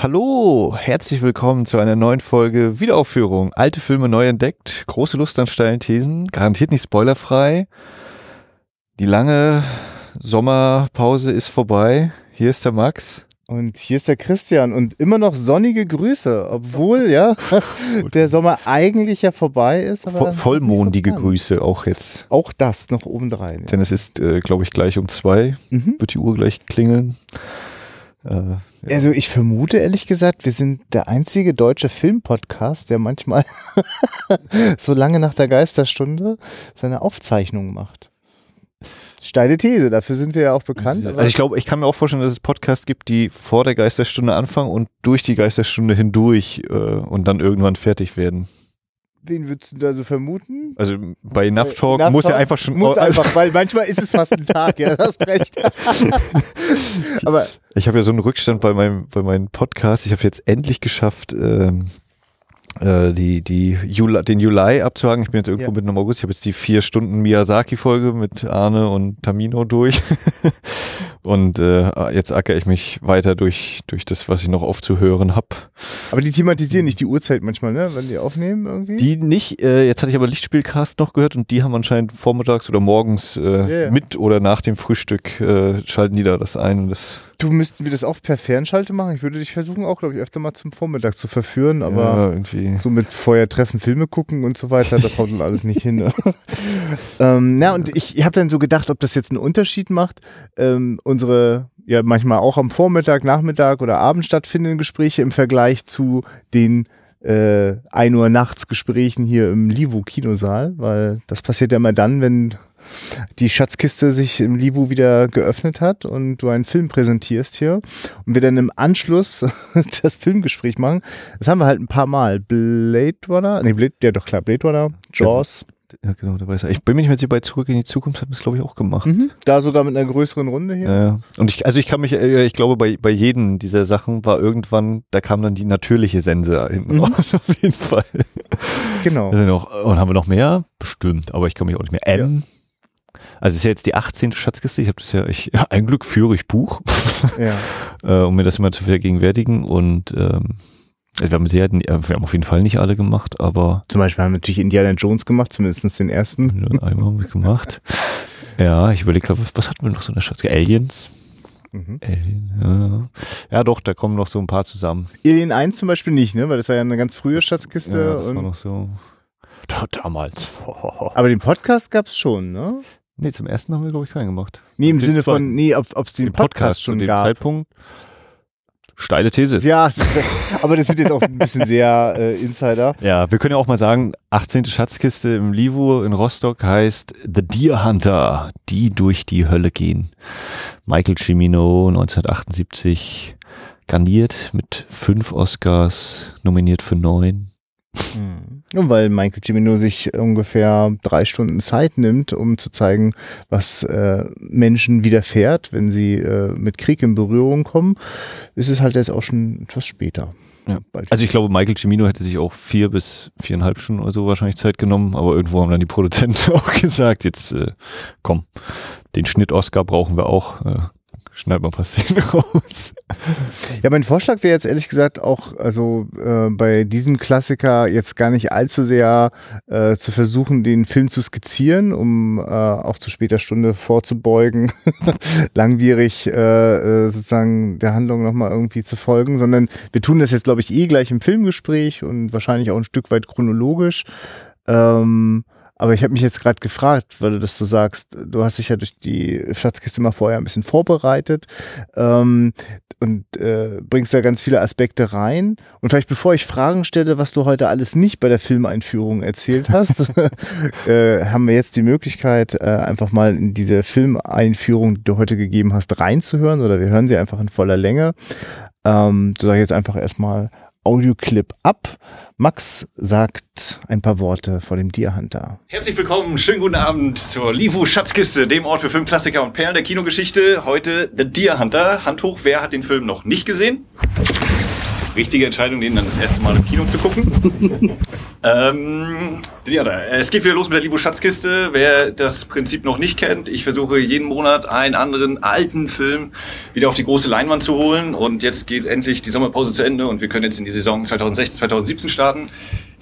Hallo, herzlich willkommen zu einer neuen Folge Wiederaufführung. Alte Filme neu entdeckt, große Lust an steilen Thesen, garantiert nicht spoilerfrei. Die lange Sommerpause ist vorbei. Hier ist der Max. Und hier ist der Christian und immer noch sonnige Grüße, obwohl ja der Sommer eigentlich ja vorbei ist. Aber vollmondige so Grüße auch jetzt. Auch das noch obendrein. Ja. Denn es ist, äh, glaube ich, gleich um zwei, mhm. wird die Uhr gleich klingeln. Äh, ja. Also ich vermute ehrlich gesagt, wir sind der einzige deutsche Filmpodcast, der manchmal so lange nach der Geisterstunde seine Aufzeichnung macht. Steile These, dafür sind wir ja auch bekannt. Also ich glaube, ich kann mir auch vorstellen, dass es Podcasts gibt, die vor der Geisterstunde anfangen und durch die Geisterstunde hindurch äh, und dann irgendwann fertig werden. Wen würdest du da so vermuten? Also bei Enough Talk Enough muss Talk ja einfach schon. Muss also einfach, weil manchmal ist es fast ein Tag, ja, du hast recht. Aber ich habe ja so einen Rückstand bei meinem, bei meinem Podcast. Ich habe jetzt endlich geschafft, ähm, äh, die, die Juli, den Juli abzuhaken. Ich bin jetzt irgendwo ja. mit im August. Ich habe jetzt die vier Stunden Miyazaki-Folge mit Arne und Tamino durch. Und äh, jetzt ackere ich mich weiter durch, durch das, was ich noch aufzuhören habe. Aber die thematisieren nicht die Uhrzeit manchmal, ne? Wenn die aufnehmen irgendwie? Die nicht. Äh, jetzt hatte ich aber Lichtspielcast noch gehört und die haben anscheinend vormittags oder morgens äh, ja. mit oder nach dem Frühstück äh, schalten die da das ein. Und das Du müssten wir das auch per Fernschalte machen. Ich würde dich versuchen, auch, glaube ich, öfter mal zum Vormittag zu verführen, aber ja, irgendwie. so mit vorher treffen, Filme gucken und so weiter, das haut dann alles nicht hin. Ne? ähm, ja, und ich, habe dann so gedacht, ob das jetzt einen Unterschied macht. Ähm, unsere ja manchmal auch am Vormittag, Nachmittag oder Abend stattfindenden Gespräche im Vergleich zu den äh, 1 Uhr nachts Gesprächen hier im Livo Kinosaal, weil das passiert ja immer dann, wenn die Schatzkiste sich im Livu wieder geöffnet hat und du einen Film präsentierst hier und wir dann im Anschluss das Filmgespräch machen. Das haben wir halt ein paar Mal. Blade Runner, nee, Blade, ja doch klar, Blade Runner, Jaws. Ja, genau, da weiß er. Ich bin mir nicht mehr sicher, bei Zurück in die Zukunft hat es, glaube ich, auch gemacht. Mhm, da sogar mit einer größeren Runde hier. Ja, und ich, also ich kann mich, äh, ich glaube, bei, bei jedem dieser Sachen war irgendwann, da kam dann die natürliche Sense hinten mhm. raus, auf jeden Fall. Genau. Und haben wir noch mehr? Bestimmt, aber ich kann mich auch nicht mehr. M. Ja. Also es ist ja jetzt die 18. Schatzkiste. Ich habe das ja, ich, ja, ein Glück führe ich Buch, ja. äh, um mir das immer zu vergegenwärtigen. Und ähm, wir haben, sehr, wir haben auf jeden Fall nicht alle gemacht, aber. Zum Beispiel haben wir natürlich Indiana Jones gemacht, zumindest den ersten. Einmal haben wir gemacht. ja, ich überlege was, was hatten wir noch so in der Schatzkiste? Aliens. Mhm. Alien, ja. ja, doch, da kommen noch so ein paar zusammen. Alien 1 zum Beispiel nicht, ne? Weil das war ja eine ganz frühe Schatzkiste. Ja, das war noch so. Damals. Aber den Podcast gab es schon, ne? Nee, zum ersten haben wir, glaube ich, keinen gemacht. Nee, im Sinne von, nee, ob es den, den Podcast, Podcast schon zu dem gab. Zeitpunkt. Steile These. Ja, aber das wird jetzt auch ein bisschen sehr äh, Insider. Ja, wir können ja auch mal sagen, 18. Schatzkiste im Livu in Rostock heißt The Deer Hunter, die durch die Hölle gehen. Michael Cimino, 1978, garniert mit fünf Oscars, nominiert für neun. Mhm. Weil Michael Cimino sich ungefähr drei Stunden Zeit nimmt, um zu zeigen, was äh, Menschen widerfährt, wenn sie äh, mit Krieg in Berührung kommen, ist es halt jetzt auch schon etwas später. Ja. Also ich glaube, Michael Cimino hätte sich auch vier bis viereinhalb Stunden oder so wahrscheinlich Zeit genommen, aber irgendwo haben dann die Produzenten auch gesagt, jetzt äh, komm, den Schnitt-Oscar brauchen wir auch, äh, schneid mal ein paar Szenen raus. Ja, mein Vorschlag wäre jetzt ehrlich gesagt auch, also äh, bei diesem Klassiker jetzt gar nicht allzu sehr äh, zu versuchen, den Film zu skizzieren, um äh, auch zu später Stunde vorzubeugen, langwierig äh, äh, sozusagen der Handlung nochmal irgendwie zu folgen, sondern wir tun das jetzt, glaube ich, eh gleich im Filmgespräch und wahrscheinlich auch ein Stück weit chronologisch. Ähm, aber ich habe mich jetzt gerade gefragt, weil du das so sagst, du hast dich ja durch die Schatzkiste mal vorher ein bisschen vorbereitet ähm, und äh, bringst da ganz viele Aspekte rein. Und vielleicht bevor ich Fragen stelle, was du heute alles nicht bei der Filmeinführung erzählt hast, äh, haben wir jetzt die Möglichkeit, äh, einfach mal in diese Filmeinführung, die du heute gegeben hast, reinzuhören oder wir hören sie einfach in voller Länge. Ähm, du sagst jetzt einfach erstmal Audioclip ab. Max sagt ein paar Worte vor dem Deer Hunter. Herzlich willkommen, schönen guten Abend zur Livu Schatzkiste, dem Ort für Filmklassiker und Perlen der Kinogeschichte. Heute The Deer Hunter. Hand hoch, wer hat den Film noch nicht gesehen? Richtige Entscheidung, den dann das erste Mal im Kino zu gucken. ähm, ja, da, es geht wieder los mit der Livo Schatzkiste. Wer das Prinzip noch nicht kennt, ich versuche jeden Monat einen anderen alten Film wieder auf die große Leinwand zu holen. Und jetzt geht endlich die Sommerpause zu Ende und wir können jetzt in die Saison 2016, 2017 starten.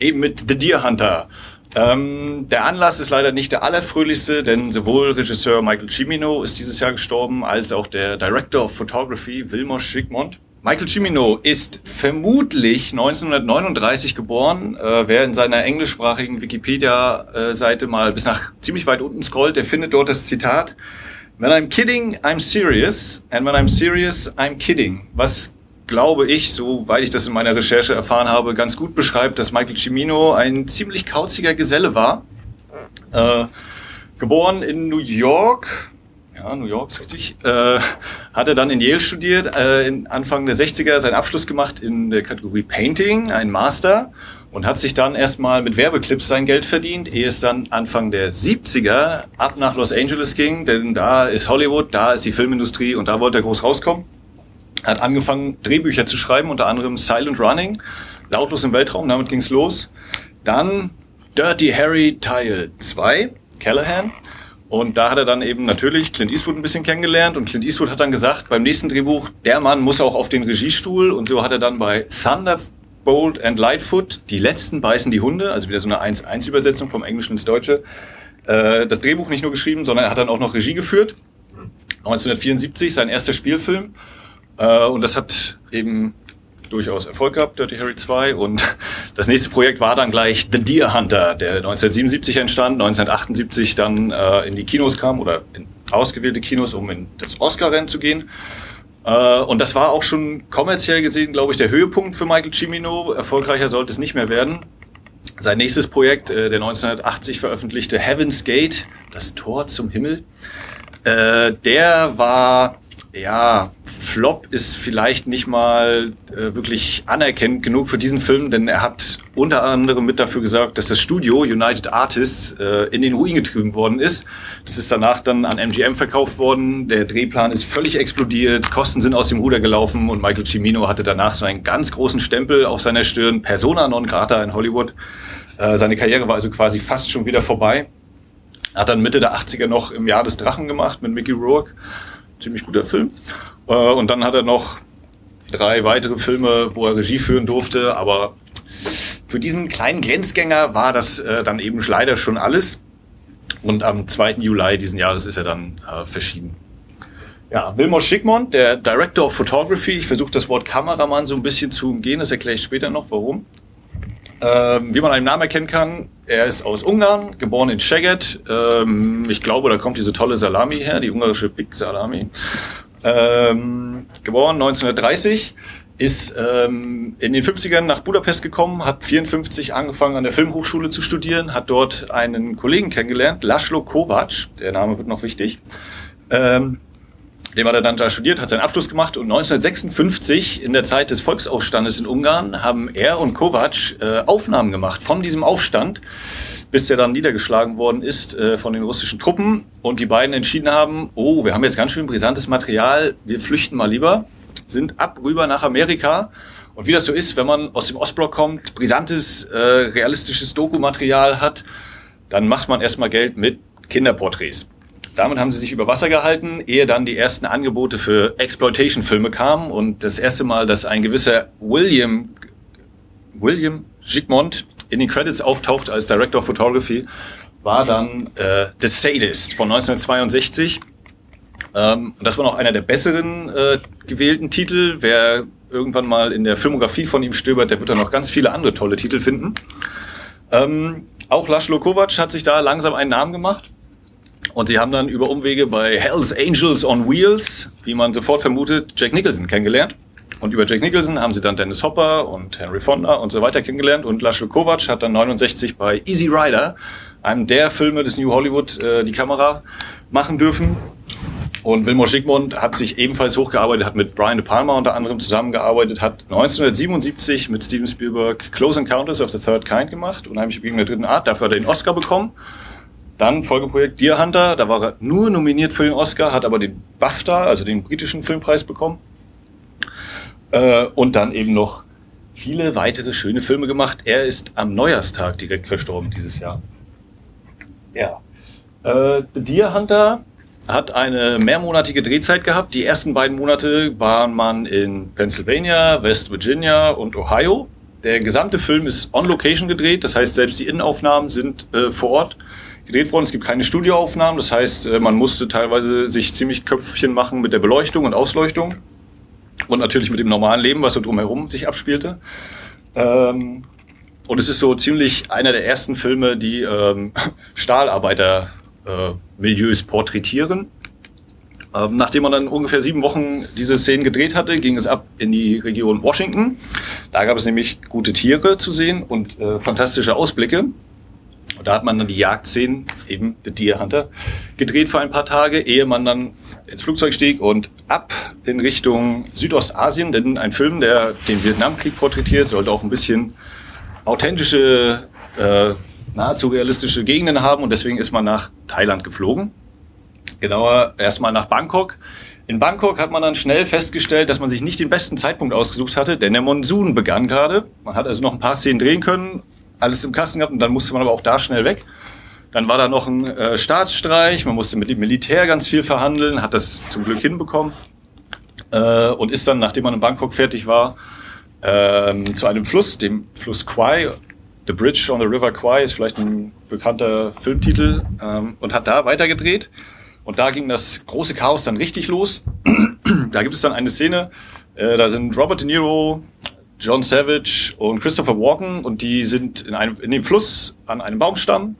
Eben mit The Deer Hunter. Ähm, der Anlass ist leider nicht der allerfröhlichste, denn sowohl Regisseur Michael Cimino ist dieses Jahr gestorben, als auch der Director of Photography Wilmot Schickmont. Michael Cimino ist vermutlich 1939 geboren. Äh, wer in seiner englischsprachigen Wikipedia-Seite mal bis nach ziemlich weit unten scrollt, der findet dort das Zitat When I'm kidding, I'm serious. And when I'm serious, I'm kidding. Was glaube ich, soweit ich das in meiner Recherche erfahren habe, ganz gut beschreibt, dass Michael Cimino ein ziemlich kauziger Geselle war. Äh, geboren in New York, ja, New York ist richtig, äh, hat er dann in Yale studiert, äh, in Anfang der 60er seinen Abschluss gemacht in der Kategorie Painting, ein Master und hat sich dann erstmal mit Werbeclips sein Geld verdient, ehe es dann Anfang der 70er ab nach Los Angeles ging, denn da ist Hollywood, da ist die Filmindustrie und da wollte er groß rauskommen hat angefangen, Drehbücher zu schreiben, unter anderem Silent Running, Lautlos im Weltraum, damit ging's los. Dann Dirty Harry Teil 2, Callahan. Und da hat er dann eben natürlich Clint Eastwood ein bisschen kennengelernt und Clint Eastwood hat dann gesagt, beim nächsten Drehbuch, der Mann muss auch auf den Regiestuhl und so hat er dann bei Thunderbolt and Lightfoot, die letzten beißen die Hunde, also wieder so eine 1-1-Übersetzung vom Englischen ins Deutsche, äh, das Drehbuch nicht nur geschrieben, sondern er hat dann auch noch Regie geführt. 1974, sein erster Spielfilm. Äh, und das hat eben durchaus Erfolg gehabt, Dirty Harry 2. Und das nächste Projekt war dann gleich The Deer Hunter, der 1977 entstand, 1978 dann äh, in die Kinos kam oder in ausgewählte Kinos, um in das Oscar-Rennen zu gehen. Äh, und das war auch schon kommerziell gesehen, glaube ich, der Höhepunkt für Michael Cimino. Erfolgreicher sollte es nicht mehr werden. Sein nächstes Projekt, äh, der 1980 veröffentlichte Heaven's Gate, das Tor zum Himmel, äh, der war ja, Flop ist vielleicht nicht mal äh, wirklich anerkennend genug für diesen Film, denn er hat unter anderem mit dafür gesorgt, dass das Studio United Artists äh, in den Ruin getrieben worden ist. Das ist danach dann an MGM verkauft worden. Der Drehplan ist völlig explodiert, Kosten sind aus dem Ruder gelaufen und Michael Cimino hatte danach so einen ganz großen Stempel auf seiner Stirn, Persona non grata in Hollywood. Äh, seine Karriere war also quasi fast schon wieder vorbei. Hat dann Mitte der 80er noch im Jahr des Drachen gemacht mit Mickey Rourke ziemlich guter Film. Äh, und dann hat er noch drei weitere Filme, wo er Regie führen durfte, aber für diesen kleinen Grenzgänger war das äh, dann eben leider schon alles. Und am 2. Juli diesen Jahres ist er dann äh, verschieden. Ja, Wilmot Schickmont, der Director of Photography. Ich versuche das Wort Kameramann so ein bisschen zu umgehen, das erkläre ich später noch, warum. Ähm, wie man einen Namen erkennen kann, er ist aus Ungarn, geboren in Szeged. Ähm, ich glaube, da kommt diese tolle Salami her, die ungarische Big Salami. Ähm, geboren 1930, ist ähm, in den 50ern nach Budapest gekommen, hat 54 angefangen an der Filmhochschule zu studieren, hat dort einen Kollegen kennengelernt, Laszlo Kovac, der Name wird noch wichtig. Ähm, dem hat er dann da studiert, hat seinen Abschluss gemacht und 1956 in der Zeit des Volksaufstandes in Ungarn haben er und Kovac äh, Aufnahmen gemacht von diesem Aufstand, bis der dann niedergeschlagen worden ist äh, von den russischen Truppen und die beiden entschieden haben, oh, wir haben jetzt ganz schön brisantes Material, wir flüchten mal lieber, sind ab rüber nach Amerika und wie das so ist, wenn man aus dem Ostblock kommt, brisantes, äh, realistisches Dokumaterial hat, dann macht man erstmal Geld mit Kinderporträts. Damit haben sie sich über Wasser gehalten, ehe dann die ersten Angebote für Exploitation-Filme kamen und das erste Mal, dass ein gewisser William William Gigmont in den Credits auftaucht als Director of Photography, war dann äh, The Sadist von 1962. Ähm, das war noch einer der besseren äh, gewählten Titel. Wer irgendwann mal in der Filmografie von ihm stöbert, der wird dann noch ganz viele andere tolle Titel finden. Ähm, auch Laszlo Kovac hat sich da langsam einen Namen gemacht. Und sie haben dann über Umwege bei Hells Angels on Wheels, wie man sofort vermutet, Jack Nicholson kennengelernt. Und über Jack Nicholson haben sie dann Dennis Hopper und Henry Fonda und so weiter kennengelernt. Und Laszlo Kovac hat dann 69 bei Easy Rider, einem der Filme des New Hollywood, äh, die Kamera machen dürfen. Und Wilmot Schickmund hat sich ebenfalls hochgearbeitet, hat mit Brian De Palma unter anderem zusammengearbeitet, hat 1977 mit Steven Spielberg Close Encounters of the Third Kind gemacht, unheimlich Begegnung der dritten Art. Dafür hat er den Oscar bekommen. Dann Folgeprojekt Deer Hunter, da war er nur nominiert für den Oscar, hat aber den BAFTA, also den britischen Filmpreis bekommen. Äh, und dann eben noch viele weitere schöne Filme gemacht. Er ist am Neujahrstag direkt verstorben dieses Jahr. Ja. Äh, The Deer Hunter hat eine mehrmonatige Drehzeit gehabt. Die ersten beiden Monate war man in Pennsylvania, West Virginia und Ohio. Der gesamte Film ist on Location gedreht, das heißt, selbst die Innenaufnahmen sind äh, vor Ort gedreht worden. Es gibt keine Studioaufnahmen, das heißt, äh, man musste teilweise sich ziemlich Köpfchen machen mit der Beleuchtung und Ausleuchtung und natürlich mit dem normalen Leben, was so drumherum sich abspielte. Ähm, und es ist so ziemlich einer der ersten Filme, die ähm, Stahlarbeiter-Milieus äh, porträtieren. Ähm, nachdem man dann ungefähr sieben Wochen diese Szenen gedreht hatte, ging es ab in die Region Washington. Da gab es nämlich gute Tiere zu sehen und äh, fantastische Ausblicke. Und da hat man dann die Jagdszenen, eben The Deer Hunter, gedreht für ein paar Tage, ehe man dann ins Flugzeug stieg und ab in Richtung Südostasien, denn ein Film, der den Vietnamkrieg porträtiert, sollte auch ein bisschen authentische, äh, nahezu realistische Gegenden haben und deswegen ist man nach Thailand geflogen. Genauer erstmal nach Bangkok. In Bangkok hat man dann schnell festgestellt, dass man sich nicht den besten Zeitpunkt ausgesucht hatte, denn der Monsun begann gerade. Man hat also noch ein paar Szenen drehen können, alles im Kasten gehabt und dann musste man aber auch da schnell weg. Dann war da noch ein äh, Staatsstreich, man musste mit dem Militär ganz viel verhandeln, hat das zum Glück hinbekommen äh, und ist dann, nachdem man in Bangkok fertig war, ähm, zu einem Fluss, dem Fluss Kwai. The Bridge on the River Kwai ist vielleicht ein bekannter Filmtitel ähm, und hat da weitergedreht. Und da ging das große Chaos dann richtig los. da gibt es dann eine Szene, äh, da sind Robert De Niro, John Savage und Christopher Walken und die sind in, einem, in dem Fluss an einem Baumstamm.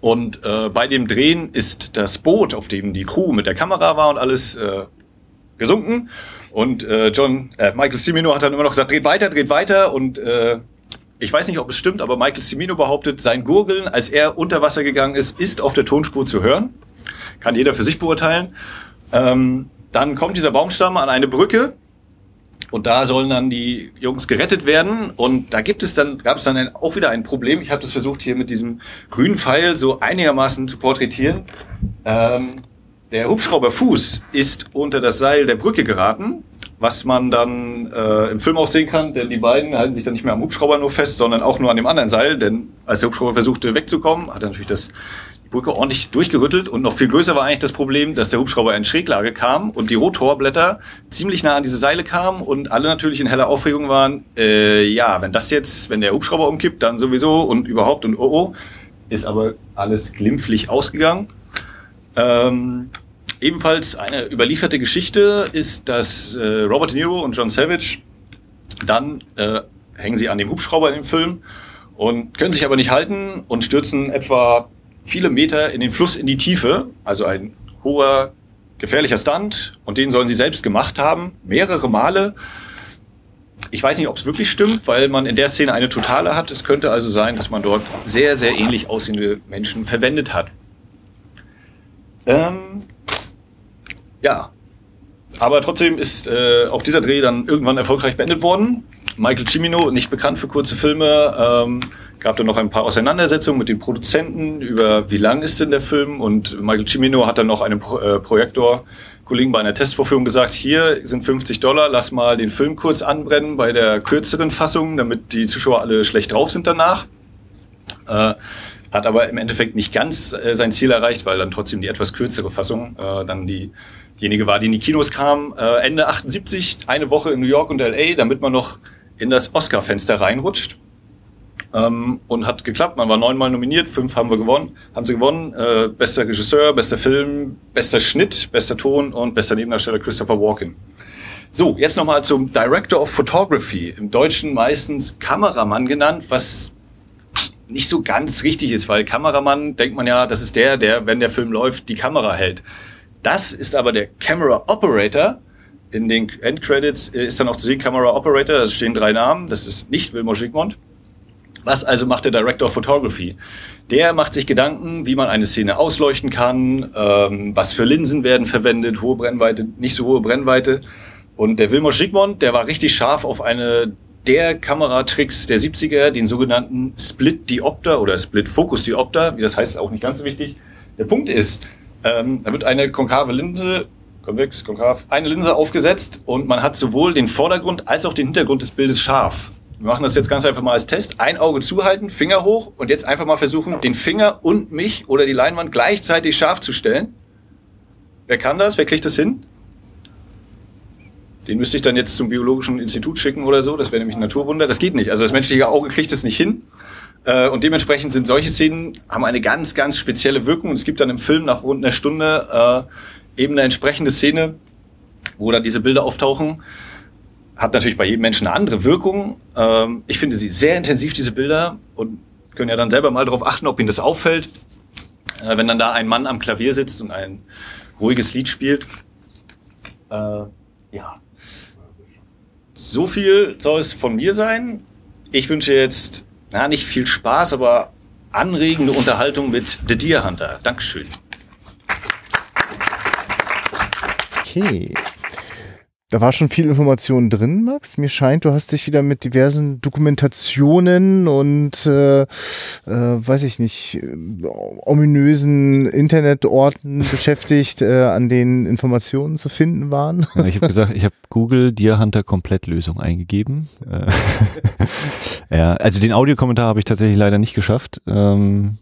Und äh, bei dem Drehen ist das Boot, auf dem die Crew mit der Kamera war und alles äh, gesunken. Und äh, John, äh, Michael Cimino hat dann immer noch gesagt, dreht weiter, dreht weiter. Und äh, ich weiß nicht, ob es stimmt, aber Michael Cimino behauptet, sein Gurgeln, als er unter Wasser gegangen ist, ist auf der Tonspur zu hören. Kann jeder für sich beurteilen. Ähm, dann kommt dieser Baumstamm an eine Brücke und da sollen dann die Jungs gerettet werden. Und da gibt es dann, gab es dann auch wieder ein Problem. Ich habe das versucht hier mit diesem grünen Pfeil so einigermaßen zu porträtieren. Ähm, der Hubschrauberfuß ist unter das Seil der Brücke geraten, was man dann äh, im Film auch sehen kann, denn die beiden halten sich dann nicht mehr am Hubschrauber nur fest, sondern auch nur an dem anderen Seil, denn als der Hubschrauber versuchte wegzukommen, hat er natürlich das Brücke ordentlich durchgerüttelt und noch viel größer war eigentlich das Problem, dass der Hubschrauber in Schräglage kam und die Rotorblätter ziemlich nah an diese Seile kamen und alle natürlich in heller Aufregung waren, äh, ja, wenn das jetzt, wenn der Hubschrauber umkippt, dann sowieso und überhaupt und oh oh, ist aber alles glimpflich ausgegangen. Ähm, ebenfalls eine überlieferte Geschichte ist, dass äh, Robert De Niro und John Savage dann äh, hängen sie an dem Hubschrauber in dem Film und können sich aber nicht halten und stürzen etwa viele Meter in den Fluss in die Tiefe, also ein hoher, gefährlicher Stunt und den sollen sie selbst gemacht haben, mehrere Male. Ich weiß nicht, ob es wirklich stimmt, weil man in der Szene eine Totale hat. Es könnte also sein, dass man dort sehr, sehr ähnlich aussehende Menschen verwendet hat. Ähm, ja, aber trotzdem ist äh, auch dieser Dreh dann irgendwann erfolgreich beendet worden. Michael Cimino, nicht bekannt für kurze Filme, ähm, gab dann noch ein paar Auseinandersetzungen mit den Produzenten über wie lang ist denn der Film und Michael Cimino hat dann noch einem Pro äh, Projektor-Kollegen bei einer Testvorführung gesagt, hier sind 50 Dollar, lass mal den Film kurz anbrennen bei der kürzeren Fassung, damit die Zuschauer alle schlecht drauf sind danach. Äh, hat aber im Endeffekt nicht ganz äh, sein Ziel erreicht, weil dann trotzdem die etwas kürzere Fassung äh, dann diejenige war, die in die Kinos kam. Äh, Ende 78, eine Woche in New York und LA, damit man noch in das Oscar-Fenster reinrutscht. Ähm, und hat geklappt. Man war neunmal nominiert, fünf haben wir gewonnen, haben sie gewonnen. Äh, bester Regisseur, bester Film, bester Schnitt, bester Ton und bester Nebendarsteller Christopher Walken. So, jetzt nochmal zum Director of Photography, im Deutschen meistens Kameramann genannt, was nicht so ganz richtig ist, weil Kameramann denkt man ja, das ist der, der, wenn der Film läuft, die Kamera hält. Das ist aber der Camera Operator. In den Endcredits ist dann auch zu sehen Camera Operator, da stehen drei Namen. Das ist nicht Wilmot Schickmont. Was also macht der Director of Photography? Der macht sich Gedanken, wie man eine Szene ausleuchten kann, ähm, was für Linsen werden verwendet, hohe Brennweite, nicht so hohe Brennweite. Und der Wilmot Schickmont, der war richtig scharf auf eine der Kameratricks der 70er, den sogenannten Split Diopter oder Split Focus Diopter, wie das heißt, auch nicht ganz so wichtig. Der Punkt ist, ähm, da wird eine konkave Linse konvex, konkav, eine Linse aufgesetzt und man hat sowohl den Vordergrund als auch den Hintergrund des Bildes scharf. Wir machen das jetzt ganz einfach mal als Test. Ein Auge zuhalten, Finger hoch und jetzt einfach mal versuchen, den Finger und mich oder die Leinwand gleichzeitig scharf zu stellen. Wer kann das? Wer kriegt das hin? Den müsste ich dann jetzt zum biologischen Institut schicken oder so. Das wäre nämlich ein Naturwunder. Das geht nicht. Also das menschliche Auge kriegt es nicht hin. Äh, und dementsprechend sind solche Szenen, haben eine ganz, ganz spezielle Wirkung. Und es gibt dann im Film nach rund einer Stunde äh, eben eine entsprechende Szene, wo dann diese Bilder auftauchen. Hat natürlich bei jedem Menschen eine andere Wirkung. Ähm, ich finde sie sehr intensiv, diese Bilder. Und können ja dann selber mal darauf achten, ob Ihnen das auffällt. Äh, wenn dann da ein Mann am Klavier sitzt und ein ruhiges Lied spielt. Äh, ja. So viel soll es von mir sein. Ich wünsche jetzt, na, nicht viel Spaß, aber anregende Unterhaltung mit The Deer Hunter. Dankeschön. Okay. Da war schon viel Information drin, Max. Mir scheint, du hast dich wieder mit diversen Dokumentationen und äh, äh, weiß ich nicht, äh, ominösen Internetorten beschäftigt, äh, an denen Informationen zu finden waren. Ja, ich habe gesagt, ich habe Google Deer Hunter Komplettlösung eingegeben. Äh, ja, also den Audiokommentar habe ich tatsächlich leider nicht geschafft. Ähm,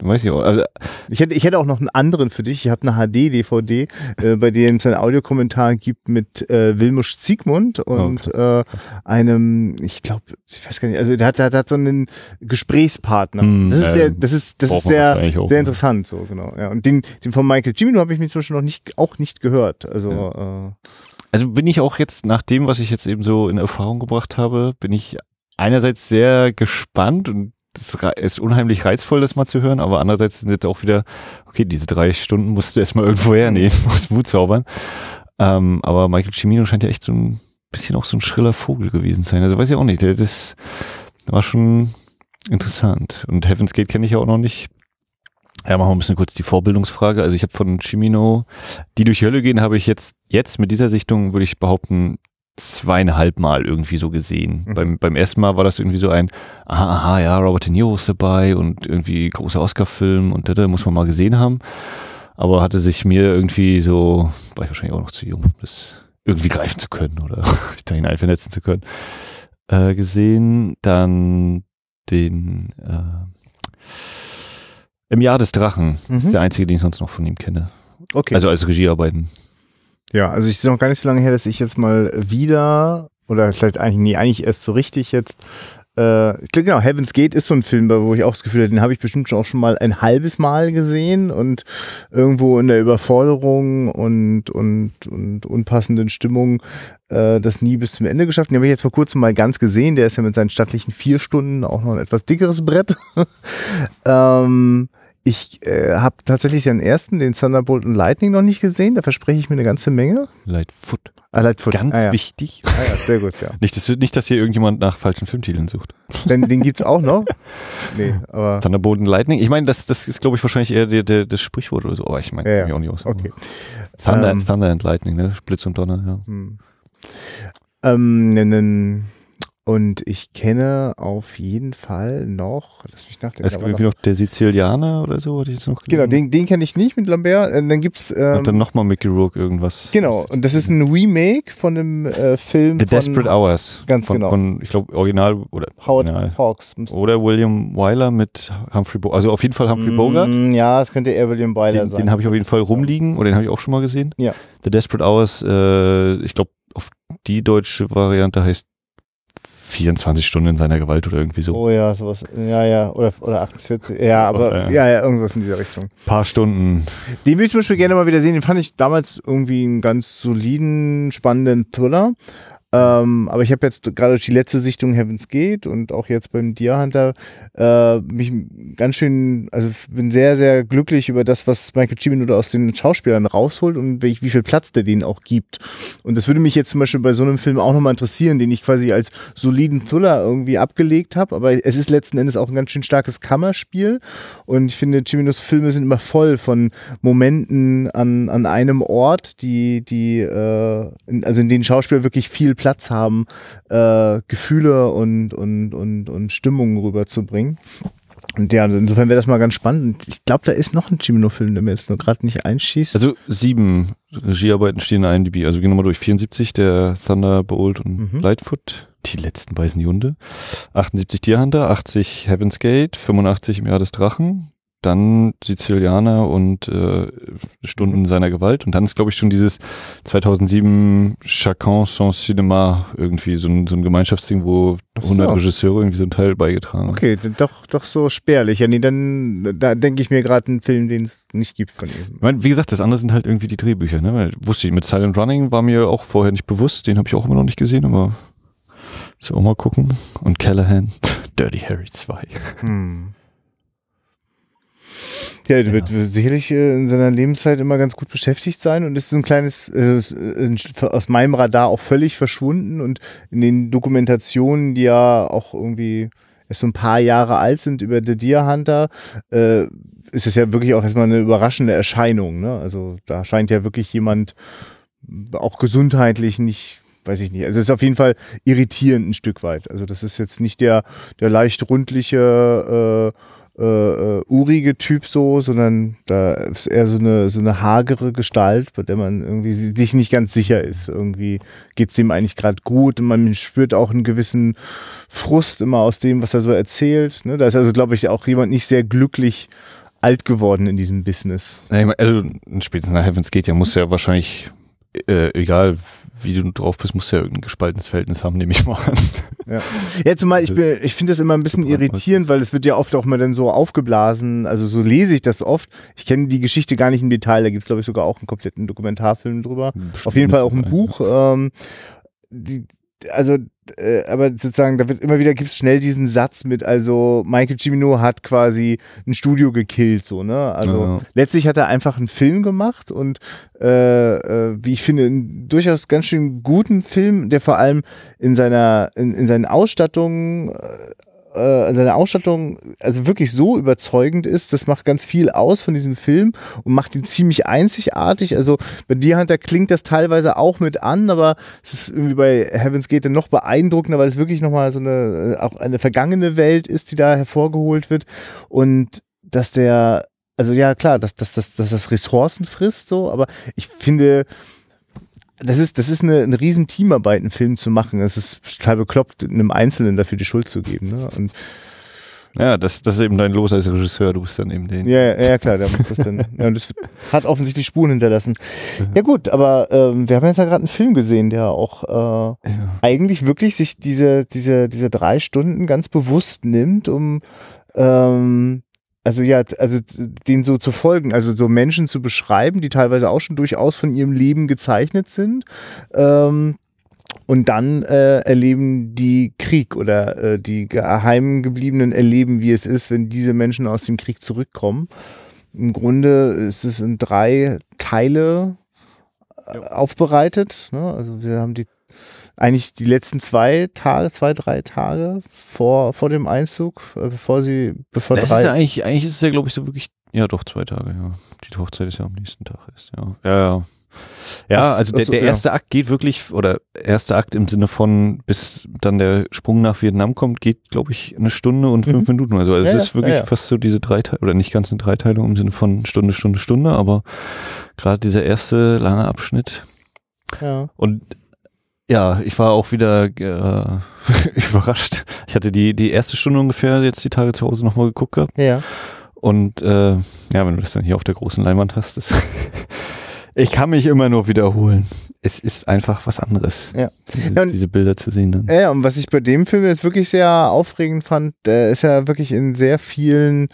Weiß ich auch. Also, ich, hätte, ich hätte auch noch einen anderen für dich. Ich habe eine HD-DVD, äh, bei dem es einen Audiokommentar gibt mit äh, Wilmusch Ziegmund und okay. äh, einem, ich glaube, ich weiß gar nicht, also der hat, der, der hat so einen Gesprächspartner. Mm, das ist sehr, das ist, das ist sehr, sehr interessant, so genau. Ja. Und den, den von Michael Cimino habe ich mir zum Beispiel noch nicht, auch nicht gehört. Also ja. äh, also bin ich auch jetzt nach dem, was ich jetzt eben so in Erfahrung gebracht habe, bin ich einerseits sehr gespannt und es ist unheimlich reizvoll, das mal zu hören, aber andererseits sind jetzt auch wieder, okay, diese drei Stunden musst du erstmal irgendwo hernehmen, musst Mut zaubern. Ähm, aber Michael Cimino scheint ja echt so ein bisschen auch so ein schriller Vogel gewesen zu sein. Also weiß ich auch nicht, das war schon interessant. Und Heaven's Gate kenne ich ja auch noch nicht. Ja, machen wir ein bisschen kurz die Vorbildungsfrage. Also ich habe von Cimino, die durch die Hölle gehen, habe ich jetzt, jetzt mit dieser Sichtung, würde ich behaupten, zweieinhalb Mal irgendwie so gesehen. Mhm. Beim, beim ersten Mal war das irgendwie so ein, aha, aha, ja, Robert De Niro ist dabei und irgendwie großer Oscar-Film und da muss man mal gesehen haben. Aber hatte sich mir irgendwie so, war ich wahrscheinlich auch noch zu jung, das irgendwie greifen zu können oder da hinein vernetzen zu können, äh, gesehen. Dann den äh, Im Jahr des Drachen. Mhm. Das ist der einzige, den ich sonst noch von ihm kenne. Okay. Also als Regiearbeiten. Ja, also ich ist noch gar nicht so lange her, dass ich jetzt mal wieder, oder vielleicht eigentlich, nee, eigentlich erst so richtig jetzt, äh, ich glaube genau, Heaven's Gate ist so ein Film, wo ich auch das Gefühl habe, den habe ich bestimmt auch schon mal ein halbes Mal gesehen und irgendwo in der Überforderung und, und, und unpassenden Stimmung äh, das nie bis zum Ende geschafft. Den habe ich jetzt vor kurzem mal ganz gesehen, der ist ja mit seinen stattlichen vier Stunden auch noch ein etwas dickeres Brett. ähm, ich äh, habe tatsächlich seinen ersten, den Thunderbolt und Lightning, noch nicht gesehen. Da verspreche ich mir eine ganze Menge. Lightfoot. Ah, Lightfoot. Ganz ah, ja. wichtig. Ah, ja, sehr gut, ja. nicht, dass, nicht, dass hier irgendjemand nach falschen Filmtiteln sucht. Denn den gibt's auch noch? Nee, aber. Thunderbolt und Lightning. Ich meine, das, das ist, glaube ich, wahrscheinlich eher der, der, das Sprichwort oder so. Aber ich meine, ja, ja. auch nicht aus. Okay. Thunder, ähm, Thunder and Lightning, ne? Blitz und Donner, ja. Hm. Ähm, einen und ich kenne auf jeden Fall noch, lass mich nachdenken. Es gibt irgendwie noch der Sizilianer oder so, hatte ich jetzt noch Genau, den, den kenne ich nicht mit Lambert. Äh, dann gibt's ähm, und dann nochmal Mickey Rourke irgendwas. Genau, und das ist ein Remake von dem äh, Film The von, Desperate Hours. Ganz von, genau. Von, ich glaube, Original oder Howard Original. Hawks. Oder William Wyler mit Humphrey Bogart. Also auf jeden Fall Humphrey mm, Bogart. Ja, es könnte eher William Wyler den, sein. Den habe ich auf jeden Fall rumliegen oder den habe ich auch schon mal gesehen. Ja. The Desperate Hours, äh, ich glaube, auf die deutsche Variante heißt 24 Stunden in seiner Gewalt oder irgendwie so. Oh ja, sowas. Ja, ja. Oder, oder 48. Ja, aber ja. ja, ja, irgendwas in dieser Richtung. Paar Stunden. Den würde ich zum Beispiel gerne mal wieder sehen. Den fand ich damals irgendwie einen ganz soliden, spannenden Thriller. Ähm, aber ich habe jetzt gerade durch die letzte Sichtung Heaven's Gate und auch jetzt beim Deer Hunter äh, mich ganz schön, also bin sehr, sehr glücklich über das, was Michael Cimino aus den Schauspielern rausholt und wie, wie viel Platz der denen auch gibt. Und das würde mich jetzt zum Beispiel bei so einem Film auch nochmal interessieren, den ich quasi als soliden Thriller irgendwie abgelegt habe. Aber es ist letzten Endes auch ein ganz schön starkes Kammerspiel. Und ich finde, Ciminos Filme sind immer voll von Momenten an, an einem Ort, die, die, äh, in, also in denen Schauspieler wirklich viel Platz haben, äh, Gefühle und, und, und, und Stimmungen rüberzubringen. Und ja, insofern wäre das mal ganz spannend. Ich glaube, da ist noch ein Chimino-Film, der mir jetzt nur gerade nicht einschießt. Also sieben Regiearbeiten stehen in IMDb. Also gehen wir mal durch. 74, der Thunderbolt und mhm. Lightfoot. Die letzten beißen Hunde. 78 Tierhunter, 80 Heaven's Gate, 85 im Jahr des Drachen, dann Sizilianer und äh, Stunden seiner Gewalt und dann ist glaube ich schon dieses 2007 Chacun son Cinéma irgendwie so ein, so ein Gemeinschaftsding, wo 100 so. Regisseure irgendwie so einen Teil beigetragen haben. Okay, doch doch so spärlich. Ja, nee, dann da denke ich mir gerade einen Film, den es nicht gibt von ihm. Ich meine, wie gesagt, das andere sind halt irgendwie die Drehbücher, ne? Weil, wusste ich, mit Silent Running war mir auch vorher nicht bewusst, den habe ich auch immer noch nicht gesehen, aber so auch mal gucken und Callahan Dirty Harry 2. Hm. Ja, der wird sicherlich äh, in seiner Lebenszeit immer ganz gut beschäftigt sein und ist ein kleines, also aus meinem Radar auch völlig verschwunden und in den Dokumentationen, die ja auch irgendwie erst so ein paar Jahre alt sind über The Deer Hunter, äh, ist es ja wirklich auch erstmal eine überraschende Erscheinung. Ne? Also da scheint ja wirklich jemand auch gesundheitlich nicht weiß ich nicht. Also es ist auf jeden Fall irritierend ein Stück weit. Also das ist jetzt nicht der, der leicht rundliche äh, äh, urige Typ so, sondern da ist eher so eine, so eine hagere Gestalt, bei der man irgendwie sich nicht ganz sicher ist. Irgendwie geht es ihm eigentlich gerade gut und man spürt auch einen gewissen Frust immer aus dem, was er so erzählt. Ne? Da ist also, glaube ich, auch jemand nicht sehr glücklich alt geworden in diesem Business. Also spätestens nach Heavens Gate ja muss ja wahrscheinlich äh, egal wie du drauf bist, musst du ja irgendein gespaltenes Verhältnis haben, nehme ich mal an. Ja, ja zumal ich, bin, ich finde das immer ein bisschen irritierend, weil es wird ja oft auch mal dann so aufgeblasen, also so lese ich das oft. Ich kenne die Geschichte gar nicht im Detail, da gibt es glaube ich sogar auch einen kompletten Dokumentarfilm drüber. Bestimmt Auf jeden Fall auch ein Buch. Ähm, die, also, äh, aber sozusagen, da wird immer wieder gibt es schnell diesen Satz mit, also Michael Cimino hat quasi ein Studio gekillt, so, ne? Also ja. letztlich hat er einfach einen Film gemacht und äh, äh, wie ich finde, einen durchaus ganz schön guten Film, der vor allem in seiner, in, in seinen Ausstattungen äh, seine Ausstattung also wirklich so überzeugend ist, das macht ganz viel aus von diesem Film und macht ihn ziemlich einzigartig. Also bei dir, Hunter, klingt das teilweise auch mit an, aber es ist irgendwie bei Heaven's Gate noch beeindruckender, weil es wirklich nochmal so eine, äh, auch eine vergangene Welt ist, die da hervorgeholt wird und dass der also ja, klar, dass, dass, dass, dass das Ressourcen frisst, so, aber ich finde, das ist, das ist eine, eine riesen Teamarbeit, einen Film zu machen. Es ist total bekloppt, einem Einzelnen dafür die Schuld zu geben. Ne? Und ja, das, das ist eben dein Los als Regisseur, du bist dann eben den. Ja, ja, klar, der muss das dann. ja, und das hat offensichtlich Spuren hinterlassen. Ja gut, aber ähm, wir haben jetzt ja gerade einen Film gesehen, der auch äh, ja. eigentlich wirklich sich diese, diese, diese drei Stunden ganz bewusst nimmt, um ähm, also ja, also denen so zu folgen, also so Menschen zu beschreiben, die teilweise auch schon durchaus von ihrem Leben gezeichnet sind. Ähm, und dann äh, erleben die Krieg oder äh, die Geheimgebliebenen erleben, wie es ist, wenn diese Menschen aus dem Krieg zurückkommen. Im Grunde ist es in drei Teile äh, aufbereitet. Ne? Also wir haben die eigentlich die letzten zwei Tage, zwei, drei Tage vor, vor dem Einzug, äh, bevor sie, bevor das drei. Ist ja eigentlich, eigentlich ist es ja, glaube ich, so wirklich, ja doch, zwei Tage, ja. Die Hochzeit ist ja am nächsten Tag ist, ja. Ja, ja. Ja, also der, der erste ja. Akt geht wirklich, oder erste Akt im Sinne von, bis dann der Sprung nach Vietnam kommt, geht, glaube ich, eine Stunde und fünf mhm. Minuten. Also, also ja, es ist wirklich ja, fast so diese Dreiteilung, oder nicht ganz eine Dreiteilung im Sinne von Stunde, Stunde, Stunde, aber gerade dieser erste lange Abschnitt. Ja. Und ja, ich war auch wieder äh, überrascht. Ich hatte die, die erste Stunde ungefähr jetzt die Tage zu Hause nochmal geguckt gehabt. Ja. Und äh, ja, wenn du das dann hier auf der großen Leinwand hast, das ich kann mich immer nur wiederholen. Es ist einfach was anderes, ja. Diese, ja, diese Bilder zu sehen. Dann. Ja, und was ich bei dem Film jetzt wirklich sehr aufregend fand, der ist ja wirklich in sehr vielen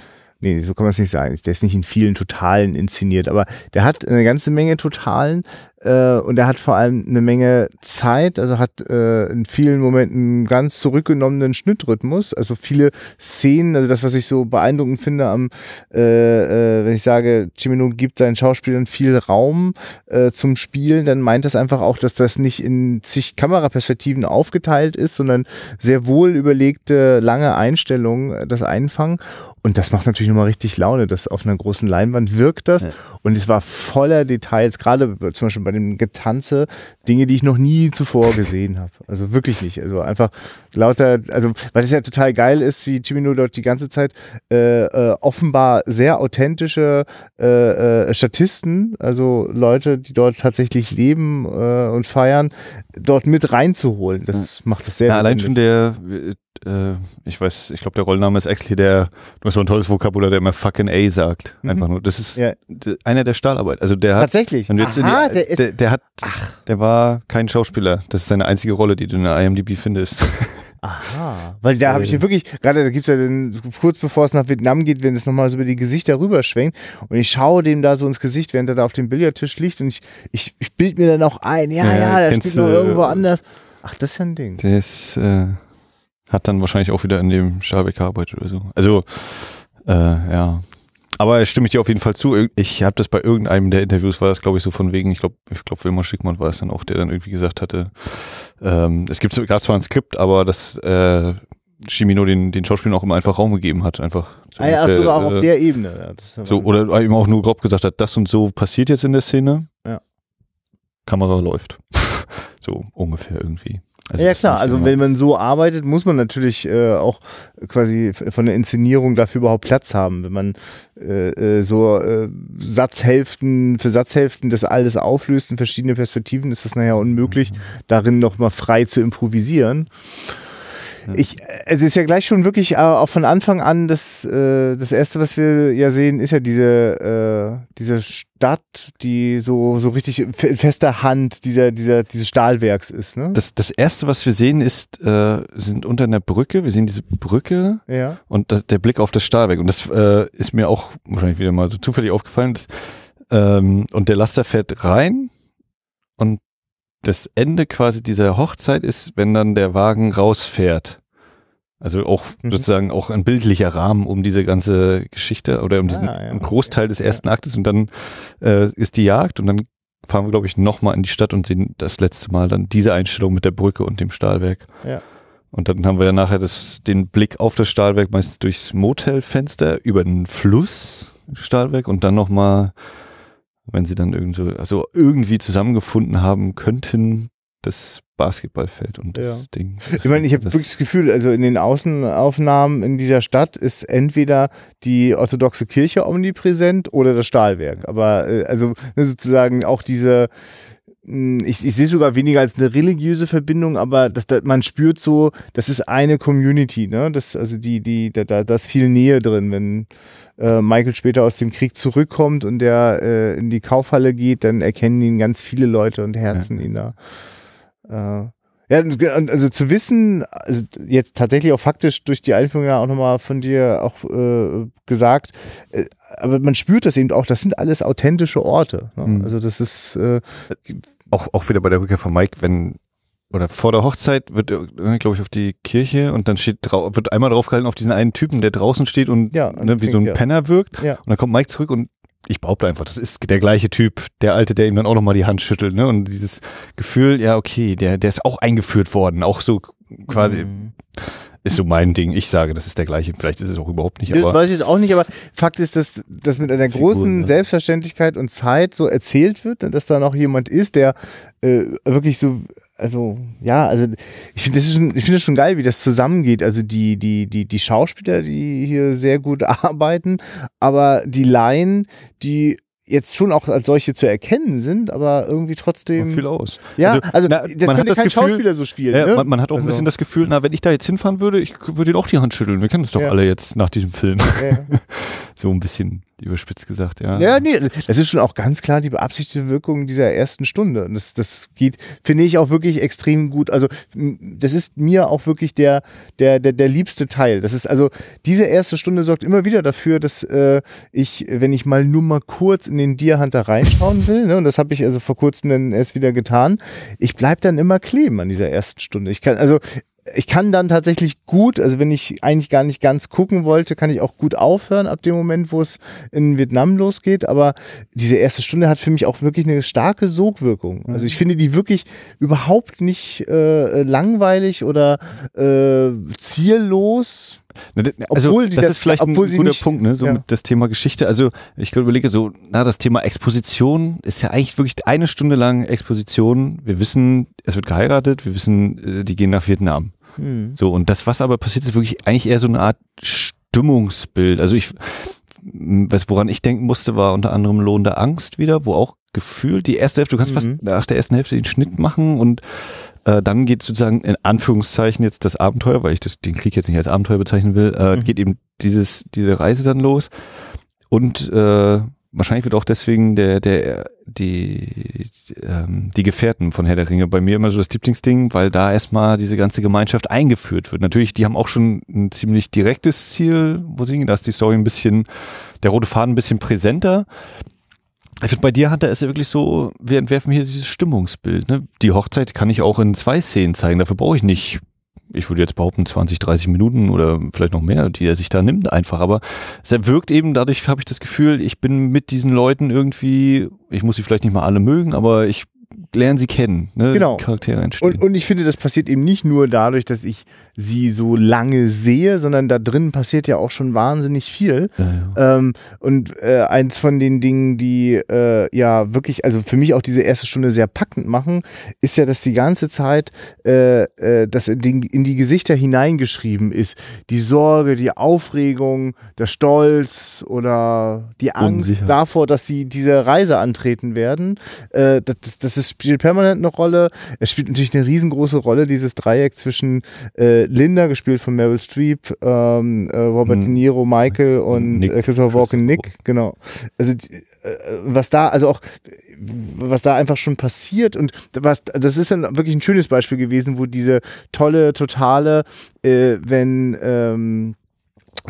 nee, so kann man es nicht sagen. Der ist nicht in vielen Totalen inszeniert, aber der hat eine ganze Menge Totalen äh, und er hat vor allem eine Menge Zeit, also hat äh, in vielen Momenten einen ganz zurückgenommenen Schnittrhythmus, also viele Szenen, also das, was ich so beeindruckend finde am, äh, äh, wenn ich sage, Chimino gibt seinen Schauspielern viel Raum äh, zum Spielen, dann meint das einfach auch, dass das nicht in zig Kameraperspektiven aufgeteilt ist, sondern sehr wohl überlegte, lange Einstellungen äh, das einfangen und das macht natürlich nochmal richtig Laune, dass auf einer großen Leinwand wirkt das. Ja. Und es war voller Details, gerade zum Beispiel bei dem Getanze Dinge, die ich noch nie zuvor gesehen habe. Also wirklich nicht. Also einfach lauter, also weil es ja total geil ist, wie Chimino dort die ganze Zeit äh, äh, offenbar sehr authentische äh, äh, Statisten, also Leute, die dort tatsächlich leben äh, und feiern, dort mit reinzuholen. Das macht es sehr. Ja, allein schon der, äh, ich weiß, ich glaube der Rollname ist Exley, der, du hast so ein tolles Vokabular, der immer fucking A sagt. Mhm. Einfach nur. Das ist Ja. einer der Stahlarbeit. Also der hat, Tatsächlich. Aha, in die, der ist- der, der hat, der war kein Schauspieler. Das ist seine einzige Rolle, die du in der IMDb findest. Aha, weil da habe ich mir wirklich, gerade da gibt's ja den, kurz bevor es nach Vietnam geht, wenn es nochmal so über die Gesichter rüberschwenkt und ich schaue dem da so ins Gesicht, während er da auf dem Billardtisch liegt und ich, ich, ich bild mir dann auch ein, ja, Ja, ja, der kennst spielt noch du- irgendwo anders. Ach, das ist ja ein Ding. Ist, äh, hat dann wahrscheinlich auch wieder in dem Stahlbeck gearbeitet oder so. Also, äh, ja. Aber stimme ich dir auf jeden Fall zu. Ich habe das bei irgendeinem der Interviews, war das glaube ich so von wegen, ich glaube, ich glaube Wilmar Schickmann war es dann auch, der dann irgendwie gesagt hatte, ähm, es gibt gab zwar ein Skript, aber dass äh, Shimino den, den Schauspielern auch immer einfach Raum gegeben hat, einfach. Ah, ja, ungefähr, sogar auch äh, auf der Ebene. Ja, das So, oder ihm auch nur grob gesagt hat, das und so passiert jetzt in der Szene. Ja. Kamera läuft. so ungefähr irgendwie. Also ja klar, also wenn man so arbeitet, muss man natürlich äh, auch quasi von der Inszenierung dafür überhaupt Platz haben. Wenn man äh, äh, so äh, Satzhälften für Satzhälften das alles auflöst in verschiedene Perspektiven, ist das nachher unmöglich, darin nochmal frei zu improvisieren. Ich, es ist ja gleich schon wirklich äh, auch von Anfang an das, äh, das erste, was wir ja sehen, ist ja diese, äh, diese Stadt, die so, so richtig in fe- fester Hand dieser, dieser, dieses Stahlwerks ist, ne? Das, das erste, was wir sehen, ist, äh, sind unter einer Brücke. Wir sehen diese Brücke ja. und da, der Blick auf das Stahlwerk. Und das äh, ist mir auch wahrscheinlich wieder mal so zufällig aufgefallen. Dass, ähm, und der Laster fährt rein und das Ende quasi dieser Hochzeit ist, wenn dann der Wagen rausfährt. Also auch Mhm. sozusagen auch ein bildlicher Rahmen um diese ganze Geschichte oder um diesen Ah, ja, Großteil des ersten Aktes und dann äh, ist die Jagd und dann fahren wir, glaube ich, nochmal in die Stadt und sehen das letzte Mal dann diese Einstellung mit der Brücke und dem Stahlwerk. Ja. Und dann haben wir ja nachher das, den Blick auf das Stahlwerk meistens durchs Motelfenster über den Fluss Stahlwerk und dann nochmal, wenn sie dann irgend so, also irgendwie zusammengefunden haben könnten, das Basketballfeld und das Ja. Ding. Ich meine, ich habe wirklich das Gefühl, also in den Außenaufnahmen in dieser Stadt ist entweder die orthodoxe Kirche omnipräsent oder das Stahlwerk. Aber äh, also sozusagen auch diese, ich, ich sehe sogar weniger als eine religiöse Verbindung, aber das, das, man spürt so, das ist eine Community, ne? Das, also die, die, da, da, da ist viel Nähe drin, wenn äh, Michael später aus dem Krieg zurückkommt und der äh, in die Kaufhalle geht, dann erkennen ihn ganz viele Leute und herzen ihn da. Äh, ja, also zu wissen, also jetzt tatsächlich auch faktisch durch die Einführung ja auch nochmal von dir auch äh, gesagt, äh, aber man spürt das eben auch, das sind alles authentische Orte. Ne? Mhm. Also das ist, äh, auch, auch wieder bei der Rückkehr von Mike, wenn oder vor der Hochzeit wird, glaube ich, auf die Kirche und dann steht wird einmal draufgehalten auf diesen einen Typen, der draußen steht und Ja, ne, wie so ein ja. Penner wirkt. Ja. Und dann kommt Mike zurück und ich behaupte einfach, das ist der gleiche Typ, der Alte, der ihm dann auch nochmal die Hand schüttelt, ne? Und dieses Gefühl, ja, okay, der, der ist auch eingeführt worden, auch so quasi, Mhm. Ist so mein Ding. Ich sage, das ist der gleiche. Vielleicht ist es auch überhaupt nicht, Das weiß ich jetzt auch nicht, aber Fakt ist, dass das mit einer Figuren, großen ne? Selbstverständlichkeit und Zeit so erzählt wird, dass da noch jemand ist, der äh, wirklich so, also ja, also ich finde das schon, ich finde das schon geil, wie das zusammengeht. Also die die die die Schauspieler, die hier sehr gut arbeiten, aber die Laien, die jetzt schon auch als solche zu erkennen sind, aber irgendwie trotzdem viel aus. ja, also, na, das man hat das kein Gefühl, Schauspieler so spielen. Ja, ne? man, man hat auch ein Also- bisschen das Gefühl, na, wenn ich da jetzt hinfahren würde, ich würde ihn auch die Hand schütteln. Wir kennen das doch Ja. alle jetzt nach diesem Film. ja. so ein bisschen überspitzt gesagt, ja. Ja, nee, das ist schon auch ganz klar die beabsichtigte Wirkung dieser ersten Stunde. Und das, das geht, finde ich, auch wirklich extrem gut. Also, das ist mir auch wirklich der, der, der, der liebste Teil. Das ist also, diese erste Stunde sorgt immer wieder dafür, dass äh, ich, wenn ich mal nur mal kurz in den Deer Hunter reinschauen will, ne, und das habe ich also vor kurzem dann erst wieder getan, ich bleib dann immer kleben an dieser ersten Stunde. Ich kann, also, ich kann dann tatsächlich gut, also wenn ich eigentlich gar nicht ganz gucken wollte, kann ich auch gut aufhören ab dem Moment, wo es in Vietnam losgeht. Aber diese erste Stunde hat für mich auch wirklich eine starke Sogwirkung. Also ich finde die wirklich überhaupt nicht äh, langweilig oder äh, ziellos. Also, Obwohl sie das, das- ist vielleicht ein guter nicht- Punkt, ne? so ja. mit das Thema Geschichte. Also ich überlege so, na, das Thema Exposition ist ja eigentlich wirklich eine Stunde lang Exposition. Wir wissen, es wird geheiratet, wir wissen, äh, die gehen nach Vietnam. Hm. So, und das, was aber passiert, ist wirklich eigentlich eher so eine Art Stimmungsbild. Also ich, was, woran ich denken musste, war unter anderem Lohn der Angst wieder, wo auch gefühlt die erste Hälfte, du kannst Mhm. fast nach der ersten Hälfte den Schnitt machen und äh, dann geht sozusagen in Anführungszeichen jetzt das Abenteuer, weil ich das, den Krieg jetzt nicht als Abenteuer bezeichnen will, äh, Mhm. geht eben dieses, diese Reise dann los. Und äh, wahrscheinlich wird auch deswegen der, der, die, ähm, die Gefährten von Herr der Ringe bei mir immer so das Lieblingsding, weil da erstmal diese ganze Gemeinschaft eingeführt wird. Natürlich, die haben auch schon ein ziemlich direktes Ziel, wo sie hingehen. Da ist die Story ein bisschen, der rote Faden ein bisschen präsenter. Ich finde, bei dir, Hunter, ist ja wirklich so, wir entwerfen hier dieses Stimmungsbild. Ne? Die Hochzeit kann ich auch in zwei Szenen zeigen. Dafür brauche ich nicht, ich würde jetzt behaupten, 20, 30 Minuten oder vielleicht noch mehr, die er sich da nimmt einfach. Aber es wirkt eben, dadurch habe ich das Gefühl, ich bin mit diesen Leuten irgendwie, ich muss sie vielleicht nicht mal alle mögen, aber ich lerne sie kennen. Ne? Genau. Charaktere entstehen. Und, und ich finde, das passiert eben nicht nur dadurch, dass ich sie so lange sehe, sondern da drin passiert ja auch schon wahnsinnig viel. ja. Ähm, und äh, eins von den Dingen, die äh, ja wirklich, also für mich auch diese erste Stunde sehr packend machen, ist ja, dass die ganze Zeit äh, äh, das in die, in die Gesichter hineingeschrieben ist. Die Sorge, die Aufregung, der Stolz oder die Angst Unsicherheit. davor, dass sie diese Reise antreten werden. Äh, das, das, das ist, spielt permanent eine Rolle. Es spielt natürlich eine riesengroße Rolle, dieses Dreieck zwischen äh, Linda, gespielt von Meryl Streep, ähm, äh, Robert Mhm. De Niro, Michael und Nick. äh, Christopher Walken, Nick, genau. Also die- äh, was da, also auch was da einfach schon passiert und was, das ist dann wirklich ein schönes Beispiel gewesen, wo diese tolle, totale, äh, wenn ähm,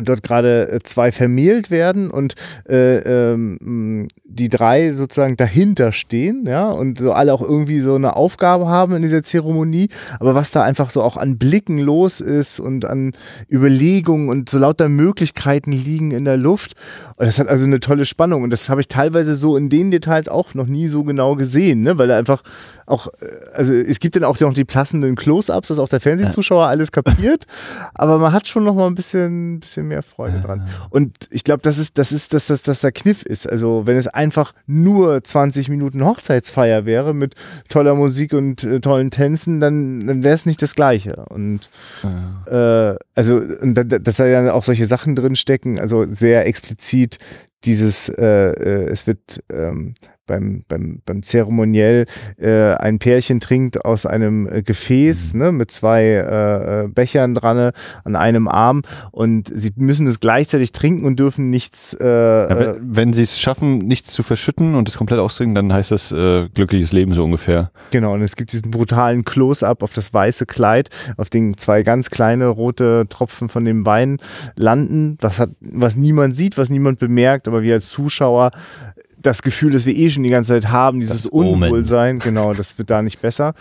dort gerade äh, zwei vermählt werden und äh, ähm, die drei sozusagen dahinter stehen, ja, und so alle auch irgendwie so eine Aufgabe haben in dieser Zeremonie, aber was da einfach so auch an Blicken los ist und an Überlegungen und so lauter Möglichkeiten liegen in der Luft. Und das hat also eine tolle Spannung und das habe ich teilweise so in den Details auch noch nie so genau gesehen, ne, weil da einfach auch, äh, also es gibt dann auch noch die passenden Close-Ups, dass auch der Fernsehzuschauer alles kapiert, aber man hat schon noch mal ein bisschen, bisschen mehr Freude dran. Und ich glaube, das ist, das ist, dass das, das der Kniff ist. Also wenn es einfach nur 20 Minuten Hochzeitsfeier wäre mit toller Musik und äh, tollen Tänzen, dann, dann wäre es nicht das Gleiche. Und äh, also, und da, da- dass da ja auch solche Sachen drin stecken, also sehr explizit dieses, äh, äh, es wird ähm, beim, beim, beim Zeremoniell äh, ein Pärchen trinkt aus einem äh, Gefäß ne, mit zwei äh, äh, Bechern dran an einem Arm. Und sie müssen es gleichzeitig trinken und dürfen nichts äh, Ja, äh, wenn, wenn sie es schaffen, nichts zu verschütten und es komplett austrinken, dann heißt das äh, glückliches Leben so ungefähr. Genau, und es gibt diesen brutalen Close-up auf das weiße Kleid, auf den zwei ganz kleine rote Tropfen von dem Wein landen, was, hat, was niemand sieht, was niemand bemerkt, aber wir als Zuschauer das Gefühl, das wir eh schon die ganze Zeit haben, dieses. Unwohlsein, genau, das wird da nicht besser.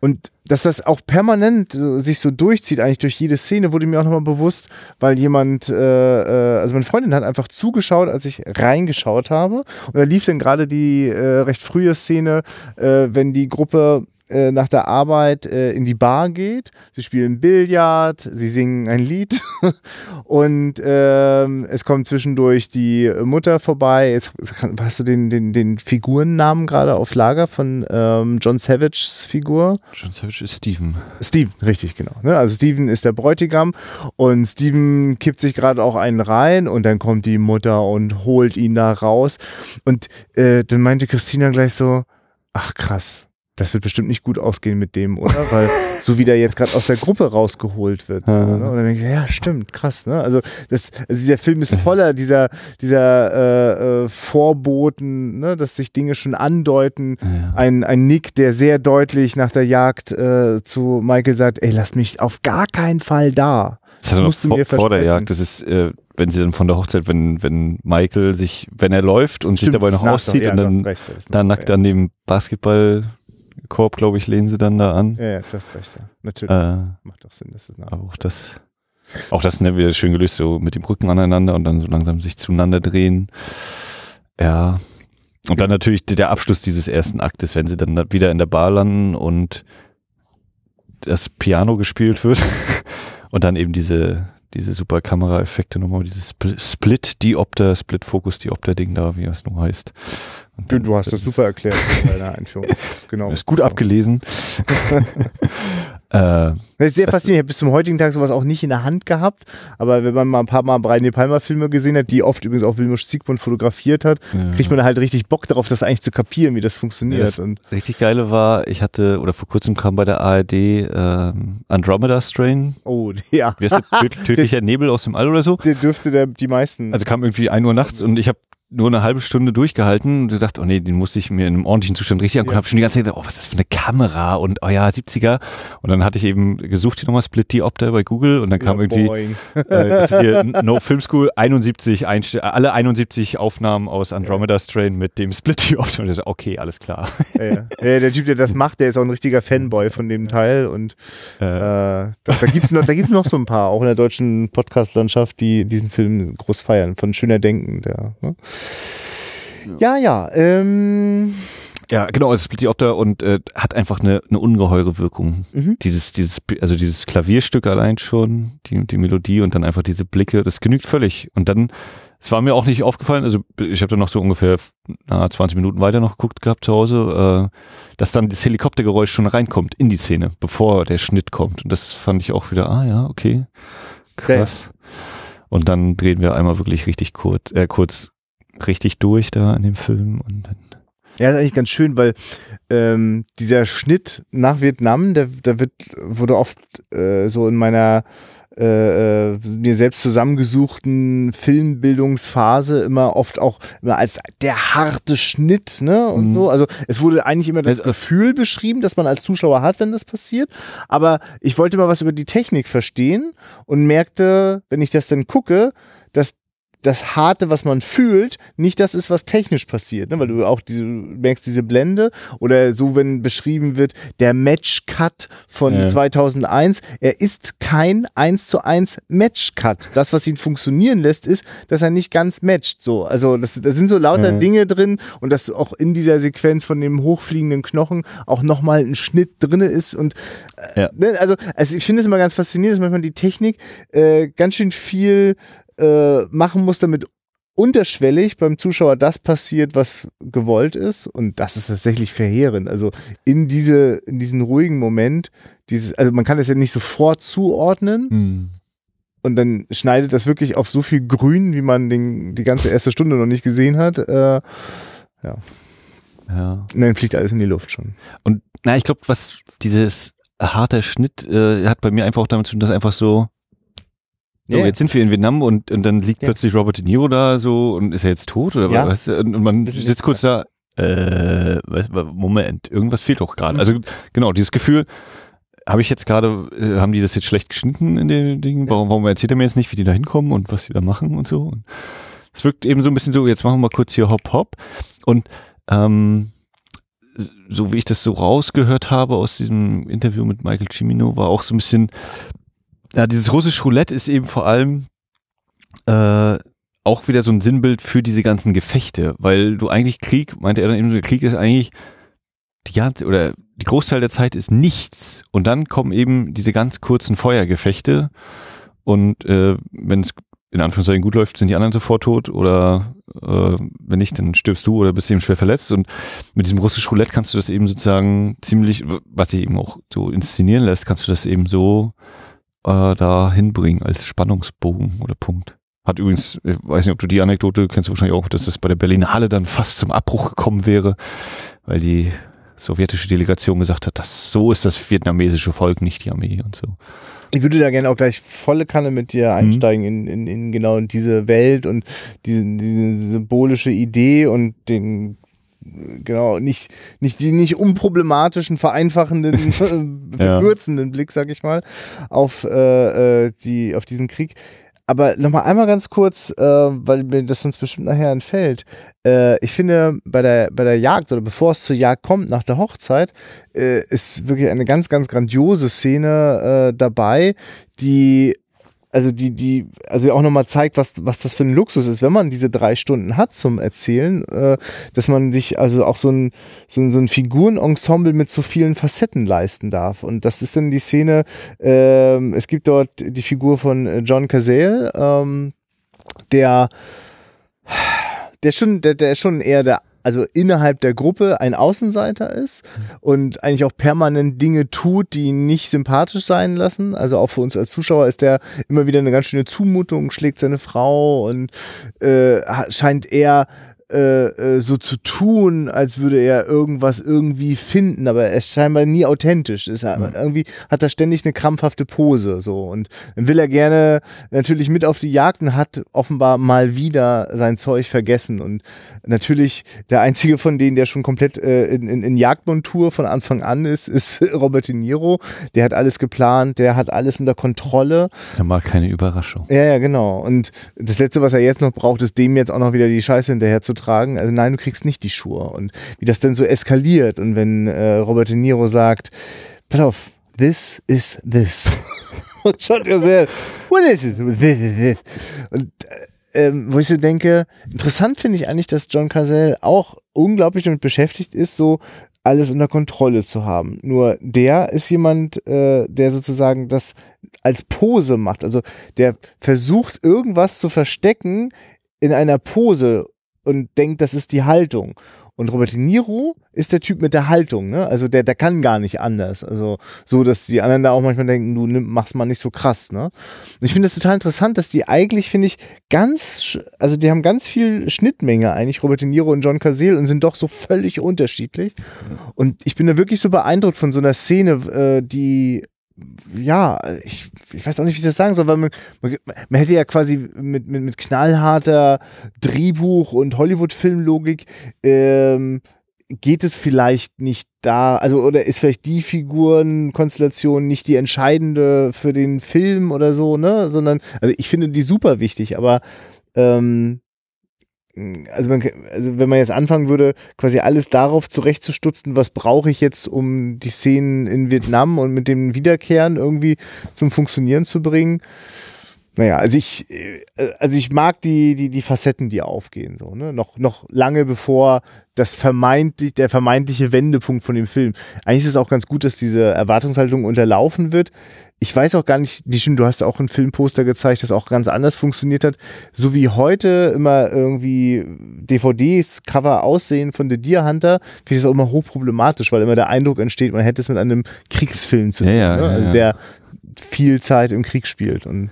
Und dass das auch permanent so, sich so durchzieht, eigentlich durch jede Szene, wurde mir auch nochmal bewusst, weil jemand, äh, äh, also meine Freundin hat einfach zugeschaut, als ich reingeschaut habe. Und da lief dann gerade die äh, recht frühe Szene, äh, wenn die Gruppe äh, nach der Arbeit äh, in die Bar geht. Sie spielen Billard, sie singen ein Lied und ähm, es kommt zwischendurch die Mutter vorbei. Jetzt, hast du den, den, den Figurennamen gerade auf Lager von ähm, John Savages Figur? John Savage ist Steven. Steven, richtig, genau. Ne? Also Steven ist der Bräutigam und Steven kippt sich gerade auch einen rein und dann kommt die Mutter und holt ihn da raus. Und äh, dann meinte Christina gleich so, ach krass, das wird bestimmt nicht gut ausgehen mit dem, oder? Weil so wie der jetzt gerade aus der Gruppe rausgeholt wird. Ja. ne? Und dann denke ich, ja, stimmt, krass. Ne? Also, das, also dieser Film ist voller dieser, dieser äh, äh, Vorboten, ne? dass sich Dinge schon andeuten. Ein, ein Nick, der sehr deutlich nach der Jagd äh, zu Michael sagt, ey, lass mich auf gar keinen Fall da. Das noch musst du vor, mir vor der. Jagd. Das ist, äh, wenn sie dann von der Hochzeit, wenn, wenn Michael sich, wenn er läuft und sich Stimmt, dabei das noch auszieht ja, und dann recht, das ist da nach- nackt ja. an dem Basketballkorb, glaube ich, lehnen sie dann da an. Ja, ja, du hast recht, ja. Natürlich. Äh, Macht doch Sinn, dass es nach. aber auch das, auch das ne, wieder schön gelöst, so mit dem Rücken aneinander und dann so langsam sich zueinander drehen. Ja. Und dann natürlich der- Abschluss dieses ersten Aktes, wenn sie dann da wieder in der Bar landen und das Piano gespielt wird und dann eben diese, diese super Kameraeffekte nochmal, dieses Split-Diopter, Split-Focus-Diopter-Ding da, wie es nun heißt. Du, du hast das super erklärt in deiner Einführung. genau. Ist gut abgelesen. Äh, das ist sehr faszinierend. Ich habe bis zum heutigen Tag sowas auch nicht in der Hand gehabt. Aber wenn man mal ein paar Mal Brian De Palma Filme gesehen hat, die oft übrigens auch Wilmus Siegmund fotografiert hat, ja. kriegt man halt richtig Bock darauf, das eigentlich zu kapieren, wie das funktioniert. Ja, das und richtig geile war, ich hatte, oder vor kurzem kam bei der ARD äh, Andromeda Strain. Oh, ja. Wie heißt der? Tödlicher Nebel aus dem All oder so? Der dürfte der, die meisten. Also kam irgendwie ein Uhr nachts und ich habe nur eine halbe Stunde durchgehalten und dachte, oh nee, den musste ich mir in einem ordentlichen Zustand richtig angucken. Ja. Habe schon die ganze Zeit gedacht, oh, was ist das für eine Kamera und oh ja, 70er. Und dann hatte ich eben gesucht hier nochmal Split Diopter bei Google und dann kam ja, irgendwie äh, das ist hier No Film School 71 Einst alle 71 Aufnahmen aus Andromeda Strain mit dem Split Diopter und ich dachte, okay, alles klar. Ja, der Typ, der das macht, der ist auch ein richtiger Fanboy von dem Teil und äh, äh da, da gibt's noch, da gibt's noch so ein paar, auch in der deutschen Podcast-Landschaft, die diesen Film groß feiern, von Schöner Denken, der, ne? Ja, ja. Ähm, ja, genau, es Split Opter und äh, hat einfach eine, eine ungeheure Wirkung. Mhm. Dieses, dieses, also dieses Klavierstück allein schon, die, die Melodie und dann einfach diese Blicke, das genügt völlig. Und dann, es war mir auch nicht aufgefallen, also ich habe da noch so ungefähr na, 20 Minuten weiter noch geguckt gehabt zu Hause, äh, dass dann das Helikoptergeräusch schon reinkommt in die Szene, bevor der Schnitt kommt. Und das fand ich auch wieder, ah ja, okay, krass. Okay. Und dann drehen wir einmal wirklich richtig kurz, äh, kurz richtig durch da in dem Film und dann ja, ist eigentlich ganz schön, weil ähm, dieser Schnitt nach Vietnam, der, der wird, wurde oft äh, so in meiner äh, äh, mir selbst zusammengesuchten Filmbildungsphase immer oft auch immer als der harte Schnitt, ne? Und mhm. so. Also es wurde eigentlich immer das Gefühl beschrieben, dass man als Zuschauer hat, wenn das passiert. Aber ich wollte mal was über die Technik verstehen und merkte, wenn ich das dann gucke, dass das Harte, was man fühlt, nicht das ist, was technisch passiert, ne? weil du auch diese, merkst diese Blende oder so, wenn beschrieben wird, der Match-Cut von ja. 2001, er ist kein 1 zu 1 Match-Cut. Das, was ihn funktionieren lässt, ist, dass er nicht ganz matcht. So, also das, sind so lauter ja. Dinge drin und dass auch in dieser Sequenz von dem hochfliegenden Knochen auch nochmal ein Schnitt drin ist und äh, ja. ne? also, also ich finde es immer ganz faszinierend, dass manchmal die Technik äh, ganz schön viel äh, machen muss, damit unterschwellig beim Zuschauer das passiert, was gewollt ist. Und das ist tatsächlich verheerend. Also in diese, in diesen ruhigen Moment, dieses, also man kann es ja nicht sofort zuordnen. Hm. Und dann schneidet das wirklich auf so viel Grün, wie man den, die ganze erste Stunde noch nicht gesehen hat. Äh, ja. Ja. Und dann fliegt alles in die Luft schon. Und na, ich glaube, was dieses harte Schnitt äh, hat bei mir einfach auch damit zu tun, dass einfach so so, yeah. jetzt sind wir in Vietnam und, und dann liegt yeah. plötzlich Robert De Niro da so und ist er jetzt tot oder ja. was? Und man sitzt kurz da, äh, Moment, irgendwas fehlt doch gerade. Mhm. Also genau, dieses Gefühl, habe ich jetzt gerade, äh, haben die das jetzt schlecht geschnitten in den Dingen? Warum, warum erzählt er mir jetzt nicht, wie die da hinkommen und was die da machen und so? es wirkt eben so ein bisschen so, jetzt machen wir mal kurz hier Hop Hop. Und ähm, so wie ich das so rausgehört habe aus diesem Interview mit Michael Cimino, war auch so ein bisschen, ja, dieses russische Roulette ist eben vor allem äh, auch wieder so ein Sinnbild für diese ganzen Gefechte, weil du eigentlich Krieg, meinte er dann eben, der Krieg ist eigentlich die ganze, oder die Großteil der Zeit ist nichts. Und dann kommen eben diese ganz kurzen Feuergefechte. Und äh, wenn es in Anführungszeichen gut läuft, sind die anderen sofort tot oder äh, wenn nicht, dann stirbst du oder bist eben schwer verletzt. Und mit diesem russischen Roulette kannst du das eben sozusagen ziemlich, was sich eben auch so inszenieren lässt, kannst du das eben so äh, da hinbringen als Spannungsbogen oder Punkt. Hat übrigens, ich weiß nicht, ob du die Anekdote kennst, wahrscheinlich auch, dass das bei der Berlinale dann fast zum Abbruch gekommen wäre, weil die sowjetische Delegation gesagt hat, dass so ist das vietnamesische Volk, nicht die Armee und so. Ich würde da gerne auch gleich volle Kanne mit dir mhm. einsteigen mhm. in, in, in genau in diese Welt und diese, diese symbolische Idee und den genau, nicht, nicht die nicht unproblematischen, vereinfachenden, verkürzenden ja. Blick, sag ich mal, auf, äh, äh, die, auf diesen Krieg. Aber nochmal einmal ganz kurz, äh, weil mir das sonst bestimmt nachher entfällt. Äh, ich finde, bei der, bei der Jagd oder bevor es zur Jagd kommt, nach der Hochzeit, äh, ist wirklich eine ganz, ganz grandiose Szene äh, dabei, die also die, die, also auch nochmal zeigt, was, was das für ein Luxus ist, wenn man diese drei Stunden hat zum Erzählen, äh, dass man sich also auch so ein, so ein, so ein Figurenensemble mit so vielen Facetten leisten darf. Und das ist dann die Szene, äh, es gibt dort die Figur von John Cazale, ähm, der, der schon, der, der ist schon eher der also innerhalb der Gruppe ein Außenseiter ist und eigentlich auch permanent Dinge tut, die ihn nicht sympathisch sein lassen. Also auch für uns als Zuschauer ist der immer wieder eine ganz schöne Zumutung, schlägt seine Frau und äh, scheint eher äh, äh, so zu tun, als würde er irgendwas irgendwie finden, aber er ist scheinbar nie authentisch. Ist er, mhm. Irgendwie hat er ständig eine krampfhafte Pose so und dann will er gerne natürlich mit auf die Jagd und hat offenbar mal wieder sein Zeug vergessen und natürlich der einzige von denen, der schon komplett äh, in, in, in Jagdmontur von Anfang an ist, ist Robert De Niro. Der hat alles geplant, der hat alles unter Kontrolle. Er mag keine Überraschung. Ja, ja, genau. Und das Letzte, was er jetzt noch braucht, ist dem jetzt auch noch wieder die Scheiße hinterher zu tragen. Also nein, du kriegst nicht die Schuhe. Und wie das dann so eskaliert und wenn äh, Robert De Niro sagt, pass auf, this is this. und schaut ja sehr, what is it? Und äh, ähm, wo ich so denke, interessant finde ich eigentlich, dass John Cazell auch unglaublich damit beschäftigt ist, so alles unter Kontrolle zu haben. Nur der ist jemand, äh, der sozusagen das als Pose macht. Also der versucht irgendwas zu verstecken in einer Pose und denkt, das ist die Haltung. Und Robert De Niro ist der Typ mit der Haltung, ne? Also der, der kann gar nicht anders. Also so, dass die anderen da auch manchmal denken, du nimm, machst mal nicht so krass, ne? Und ich finde es total interessant, dass die eigentlich, finde ich, ganz, also die haben ganz viel Schnittmenge eigentlich, Robert De Niro und John Cazale und sind doch so völlig unterschiedlich. Und ich bin da wirklich so beeindruckt von so einer Szene, äh, die ja, ich, ich weiß auch nicht, wie ich das sagen soll, weil man, man, man hätte ja quasi mit, mit, mit knallharter Drehbuch- und Hollywood-Filmlogik ähm, geht es vielleicht nicht da, also oder ist vielleicht die Figurenkonstellation nicht die entscheidende für den Film oder so, ne? Sondern, also ich finde die super wichtig, aber ähm, also, man, also wenn man jetzt anfangen würde, quasi alles darauf zurechtzustutzen, was brauche ich jetzt, um die Szenen in Vietnam und mit dem Wiederkehren irgendwie zum Funktionieren zu bringen. Naja, also ich, äh, also ich mag die, die, die Facetten, die aufgehen, so, ne? Noch, noch lange bevor das vermeintlich, der vermeintliche Wendepunkt von dem Film. Eigentlich ist es auch ganz gut, dass diese Erwartungshaltung unterlaufen wird ich weiß auch gar nicht, die stimmt, du hast auch ein Filmposter gezeigt, das auch ganz anders funktioniert hat. So wie heute immer irgendwie DVDs, Cover aussehen von The Deer Hunter, finde ich das auch immer hochproblematisch, weil immer der Eindruck entsteht, man hätte es mit einem Kriegsfilm zu tun. Ja, ja, ne? Also der viel Zeit im Krieg spielt. Und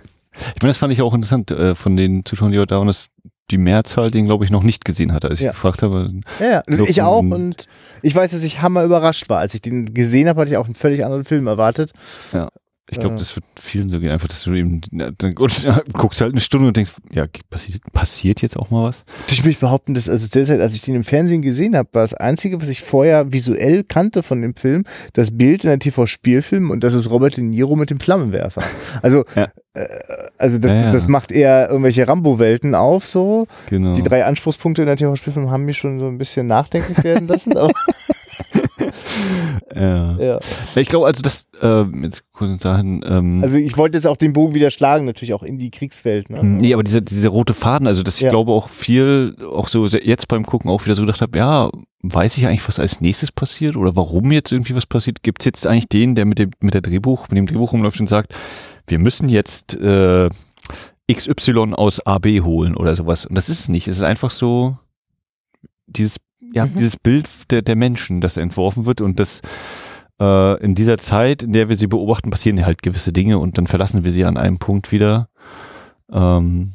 ich meine, das fand ich auch interessant äh, von den Zuschauern, die da waren, dass die Mehrzahl den, glaube ich, noch nicht gesehen hatte, als ich gefragt habe. Ja, ich, ich auch und ich weiß, dass ich hammer überrascht war. Als ich den gesehen habe, hatte ich auch einen völlig anderen Film erwartet. Ja. Ich glaube, das wird vielen so gehen, einfach, dass du eben dann guckst halt eine Stunde und denkst, ja, passiert, passiert jetzt auch mal was? Ich will behaupten, dass, also derzeit, als ich den im Fernsehen gesehen habe, war das Einzige, was ich vorher visuell kannte von dem Film, das Bild in der TV-Spielfilm und das ist Robert De Niro mit dem Flammenwerfer. Also, ja. äh, also das, ja, ja. das macht eher irgendwelche Rambo-Welten auf, so. Genau. Die drei Anspruchspunkte in der TV-Spielfilm haben mich schon so ein bisschen nachdenklich werden lassen, aber ja. ja. Ich glaube, also das, äh, jetzt kurz dahin, ähm, Also ich wollte jetzt auch den Bogen wieder schlagen, natürlich auch in die Kriegswelt. Ne? Hm, nee, aber diese, diese rote Faden, also dass ich ja. glaube auch viel, auch so jetzt beim Gucken auch wieder so gedacht habe, ja, weiß ich eigentlich, was als nächstes passiert oder warum jetzt irgendwie was passiert? Gibt es jetzt eigentlich den, der mit dem, mit der Drehbuch, mit dem Drehbuch rumläuft und sagt, wir müssen jetzt äh, XY aus AB holen oder sowas. Und das ist es nicht. Es ist einfach so dieses ja, mhm. dieses Bild der, der Menschen, das entworfen wird und das äh, in dieser Zeit, in der wir sie beobachten, passieren halt gewisse Dinge und dann verlassen wir sie an einem Punkt wieder. Ähm,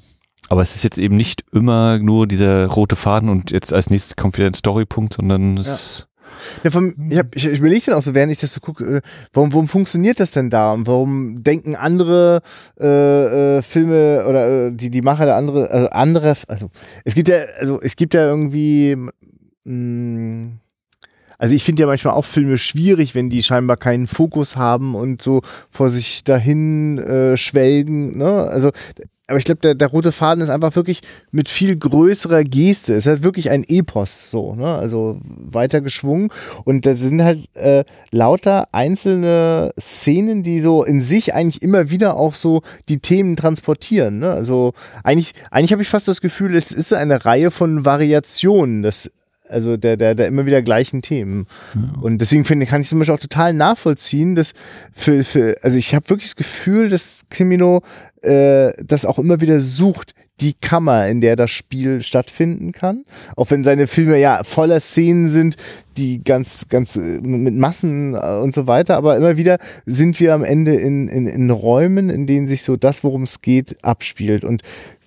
aber es ist jetzt eben nicht immer nur dieser rote Faden und jetzt als nächstes kommt wieder ein Storypunkt, sondern es ja, vom, ich, hab, ich, ich überlege dann auch so, während ich das so gucke, äh, warum, warum funktioniert das denn da? Und warum denken andere äh, äh, Filme oder äh, die, die Macher der andere, also andere, also es gibt ja, also es gibt ja irgendwie Mm, also ich finde ja manchmal auch Filme schwierig, wenn die scheinbar keinen Fokus haben und so vor sich dahin äh, schwelgen. Ne? Also aber ich glaube, der, der rote Faden ist einfach wirklich mit viel größerer Geste. Es ist halt wirklich ein Epos, so, ne? Also weiter geschwungen. Und da sind halt äh, lauter einzelne Szenen, die so in sich eigentlich immer wieder auch so die Themen transportieren. Ne? Also eigentlich, eigentlich habe ich fast das Gefühl, es ist eine Reihe von Variationen. Das also der, der, der immer wieder gleichen Themen. Ja. Und deswegen finde kann ich zum Beispiel auch total nachvollziehen, dass für, für also ich habe wirklich das Gefühl, dass Cimino äh, das auch immer wieder sucht, die Kammer, in der das Spiel stattfinden kann. Auch wenn seine Filme ja voller Szenen sind, die ganz, ganz äh, mit Massen äh, und so weiter, aber immer wieder sind wir am Ende in, in, in Räumen, in denen sich so das, worum es geht, abspielt. Und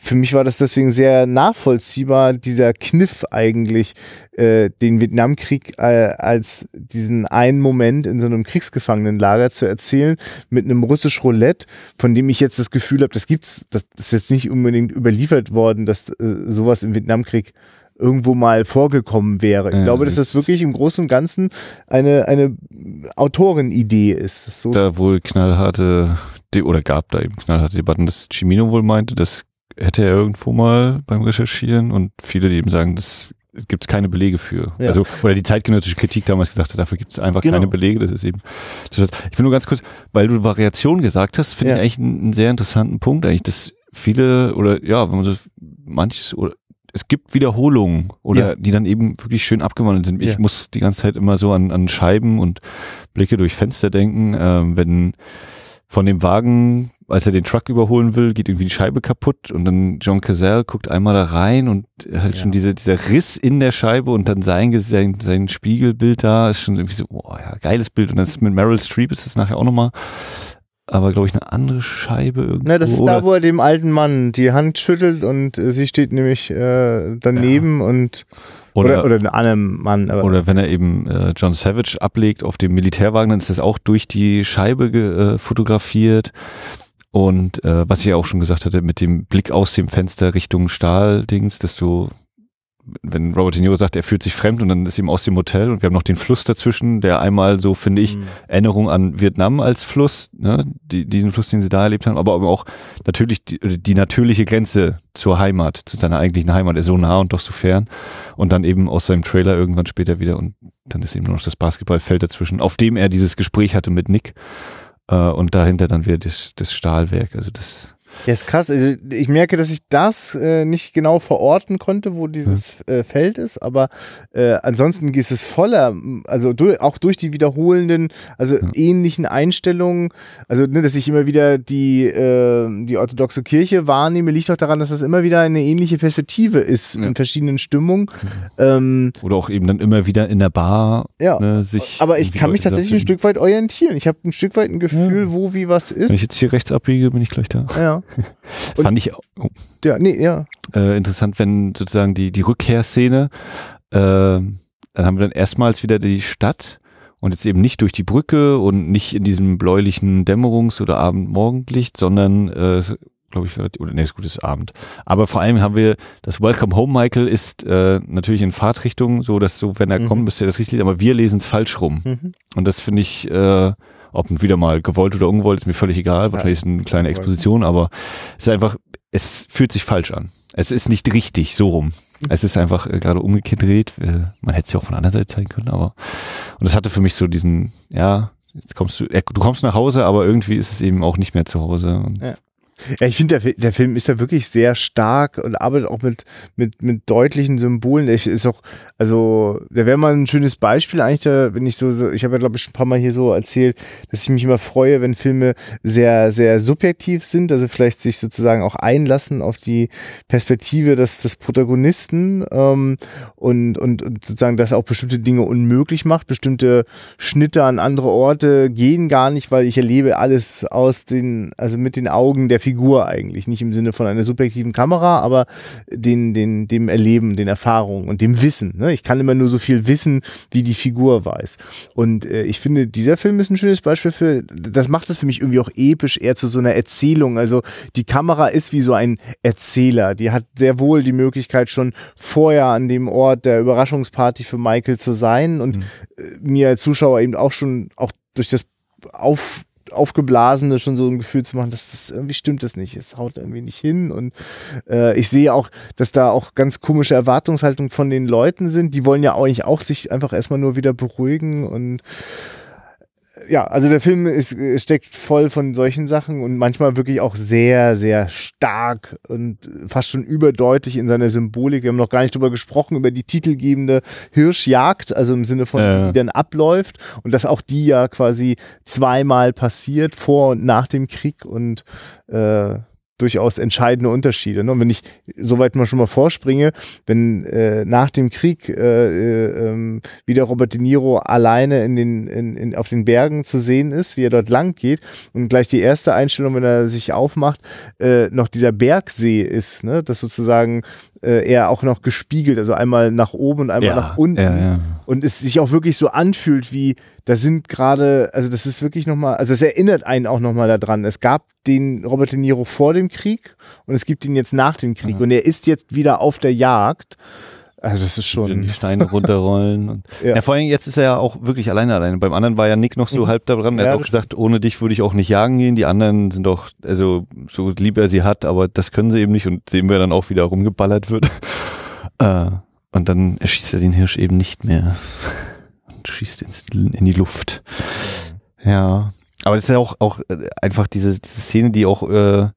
für mich war das deswegen sehr nachvollziehbar, dieser Kniff eigentlich, äh, den Vietnamkrieg äh, als diesen einen Moment in so einem Kriegsgefangenenlager zu erzählen, mit einem russisch Roulette, von dem ich jetzt das Gefühl habe, das gibt's, das, ist jetzt nicht unbedingt überliefert worden, dass äh, sowas im Vietnamkrieg irgendwo mal vorgekommen wäre. Ich ja, glaube, dass das wirklich im Großen und Ganzen eine, eine Autorenidee ist. So da wohl knallharte, oder gab da eben knallharte Debatten, dass Cimino wohl meinte, dass hätte er irgendwo mal beim Recherchieren und viele, die eben sagen, das gibt es keine Belege für. Ja. Also, oder die zeitgenössische Kritik damals gesagt hat, dafür gibt es einfach genau. keine Belege. Das ist eben. Ich will nur ganz kurz, weil du Variation gesagt hast, finde ja. ich eigentlich einen, einen, sehr interessanten Punkt, eigentlich, dass viele oder ja, wenn man so manches oder es gibt Wiederholungen oder ja. die dann eben wirklich schön abgewandelt sind. Ich muss die ganze Zeit immer so an, an Scheiben und Blicke durch Fenster denken, äh, wenn von dem Wagen als er den Truck überholen will, geht irgendwie die Scheibe kaputt und dann John Cazale guckt einmal da rein und halt ja. schon diese, dieser Riss in der Scheibe und dann sein, sein, sein Spiegelbild da ist schon irgendwie so, boah, ja, geiles Bild. Und das mit Meryl Streep ist es nachher auch nochmal, aber glaube ich eine andere Scheibe irgendwie. Na, das ist da, wo er dem alten Mann die Hand schüttelt und äh, sie steht nämlich äh, daneben ja. und oder, oder, oder einem Mann. oder wenn er eben äh, John Savage ablegt auf dem Militärwagen, dann ist das auch durch die Scheibe äh, fotografiert. Und äh, was ich ja auch schon gesagt hatte, mit dem Blick aus dem Fenster Richtung Stahldings, dass du, wenn Robert De Niro sagt, er fühlt sich fremd und dann ist ihm aus dem Hotel und wir haben noch den Fluss dazwischen, der einmal so, finde ich, mhm. Erinnerung an Vietnam als Fluss, ne, die, diesen Fluss, den sie da erlebt haben, aber auch natürlich die, die natürliche Grenze zur Heimat, zu seiner eigentlichen Heimat, er ist so nah und doch so fern und dann eben aus seinem Trailer irgendwann später wieder und dann ist eben nur noch das Basketballfeld dazwischen, auf dem er dieses Gespräch hatte mit Nick äh, und dahinter dann wieder das, das Stahlwerk. Also das ja, ist krass. Also ich merke, dass ich das äh, nicht genau verorten konnte, wo dieses hm. äh, Feld ist, aber äh, ansonsten ist es voller, also durch, auch durch die wiederholenden, also ja. ähnlichen Einstellungen, also ne, dass ich immer wieder die, äh, die orthodoxe Kirche wahrnehme, liegt auch daran, dass das immer wieder eine ähnliche Perspektive ist ja. in verschiedenen Stimmungen. Ähm, Oder auch eben dann immer wieder in der Bar ja. ne, sich. Aber ich kann mich tatsächlich ein Stück weit orientieren. Ich habe ein Stück weit ein Gefühl, ja. wo wie was ist. Wenn ich jetzt hier rechts abbiege, bin ich gleich da. Ja. das fand ich oh, ja, nee, ja. Äh, interessant, wenn sozusagen die, die Rückkehrszene, äh, dann haben wir dann erstmals wieder die Stadt und jetzt eben nicht durch die Brücke und nicht in diesem bläulichen Dämmerungs- oder Abend-Morgenlicht, sondern äh, glaube ich, oder nee, ist gutes Abend. Aber vor allem haben wir das Welcome Home Michael ist äh, natürlich in Fahrtrichtung, so dass so, wenn er mhm. kommt, müsste er das richtig, aber wir lesen es falsch rum. Mhm. Und das finde ich äh, ob wieder mal gewollt oder ungewollt, ist mir völlig egal. Wahrscheinlich ist es eine kleine Exposition, aber es ist einfach, es fühlt sich falsch an. Es ist nicht richtig, so rum. Es ist einfach äh, gerade umgedreht. Äh, man hätte es ja auch von der anderen Seite zeigen können, aber und das hatte für mich so diesen, ja, jetzt kommst du, äh, du kommst nach Hause, aber irgendwie ist es eben auch nicht mehr zu Hause. Ja. Ja, ich finde, der, der Film ist da wirklich sehr stark und arbeitet auch mit, mit, mit deutlichen Symbolen. Der ist auch, also, der wäre mal ein schönes Beispiel eigentlich, da, wenn ich so, so ich habe ja, glaube ich, schon ein paar Mal hier so erzählt, dass ich mich immer freue, wenn Filme sehr, sehr subjektiv sind, also vielleicht sich sozusagen auch einlassen auf die Perspektive des, des Protagonisten ähm, und, und, und sozusagen das auch bestimmte Dinge unmöglich macht. Bestimmte Schnitte an andere Orte gehen gar nicht, weil ich erlebe alles aus den, also mit den Augen der Figur Figur eigentlich. Nicht im Sinne von einer subjektiven Kamera, aber den, den, dem Erleben, den Erfahrungen und dem Wissen. Ne? Ich kann immer nur so viel wissen, wie die Figur weiß. Und äh, ich finde, dieser Film ist ein schönes Beispiel für, das macht es für mich irgendwie auch episch, eher zu so einer Erzählung. Also die Kamera ist wie so ein Erzähler. Die hat sehr wohl die Möglichkeit, schon vorher an dem Ort der Überraschungsparty für Michael zu sein und mhm. mir als Zuschauer eben auch schon auch durch das auf Aufgeblasene schon so ein Gefühl zu machen, dass das irgendwie stimmt das nicht, es haut irgendwie nicht hin. Und äh, ich sehe auch, dass da auch ganz komische Erwartungshaltungen von den Leuten sind, die wollen ja eigentlich auch sich einfach erstmal nur wieder beruhigen. Und ja, also der Film ist, steckt voll von solchen Sachen und manchmal wirklich auch sehr, sehr stark und fast schon überdeutlich in seiner Symbolik. Wir haben noch gar nicht drüber gesprochen, über die titelgebende Hirschjagd, also im Sinne von, Ja. die dann abläuft und dass auch die ja quasi zweimal passiert, vor und nach dem Krieg und äh, durchaus entscheidende Unterschiede. Ne? Und wenn ich soweit mal schon mal vorspringe, wenn äh, nach dem Krieg äh, äh, ähm, wieder Robert De Niro alleine in den, in, in, auf den Bergen zu sehen ist, wie er dort lang geht und gleich die erste Einstellung, wenn er sich aufmacht, äh, noch dieser Bergsee ist, ne? dass sozusagen äh, er auch noch gespiegelt, also einmal nach oben und einmal nach unten ja, ja. und es sich auch wirklich so anfühlt, wie da sind gerade, also das ist wirklich nochmal, also es erinnert einen auch nochmal daran. Es gab den Robert De Niro vor dem Krieg und es gibt ihn jetzt nach dem Krieg und er ist jetzt wieder auf der Jagd. Also das ist schon, die Steine runterrollen. Und Ja. ja. vor allem jetzt ist er ja auch wirklich alleine alleine. Beim anderen war ja Nick noch so Mhm. halb da dran. Er Ja, hat auch gesagt, ohne dich würde ich auch nicht jagen gehen. Die anderen sind doch, also so lieb er sie hat, aber das können sie eben nicht und sehen wir dann auch wieder rumgeballert wird. äh, und dann erschießt er den Hirsch eben nicht mehr und schießt ins, in die Luft. Ja. Aber das ist ja auch, auch äh, einfach diese, diese Szene, die auch, äh,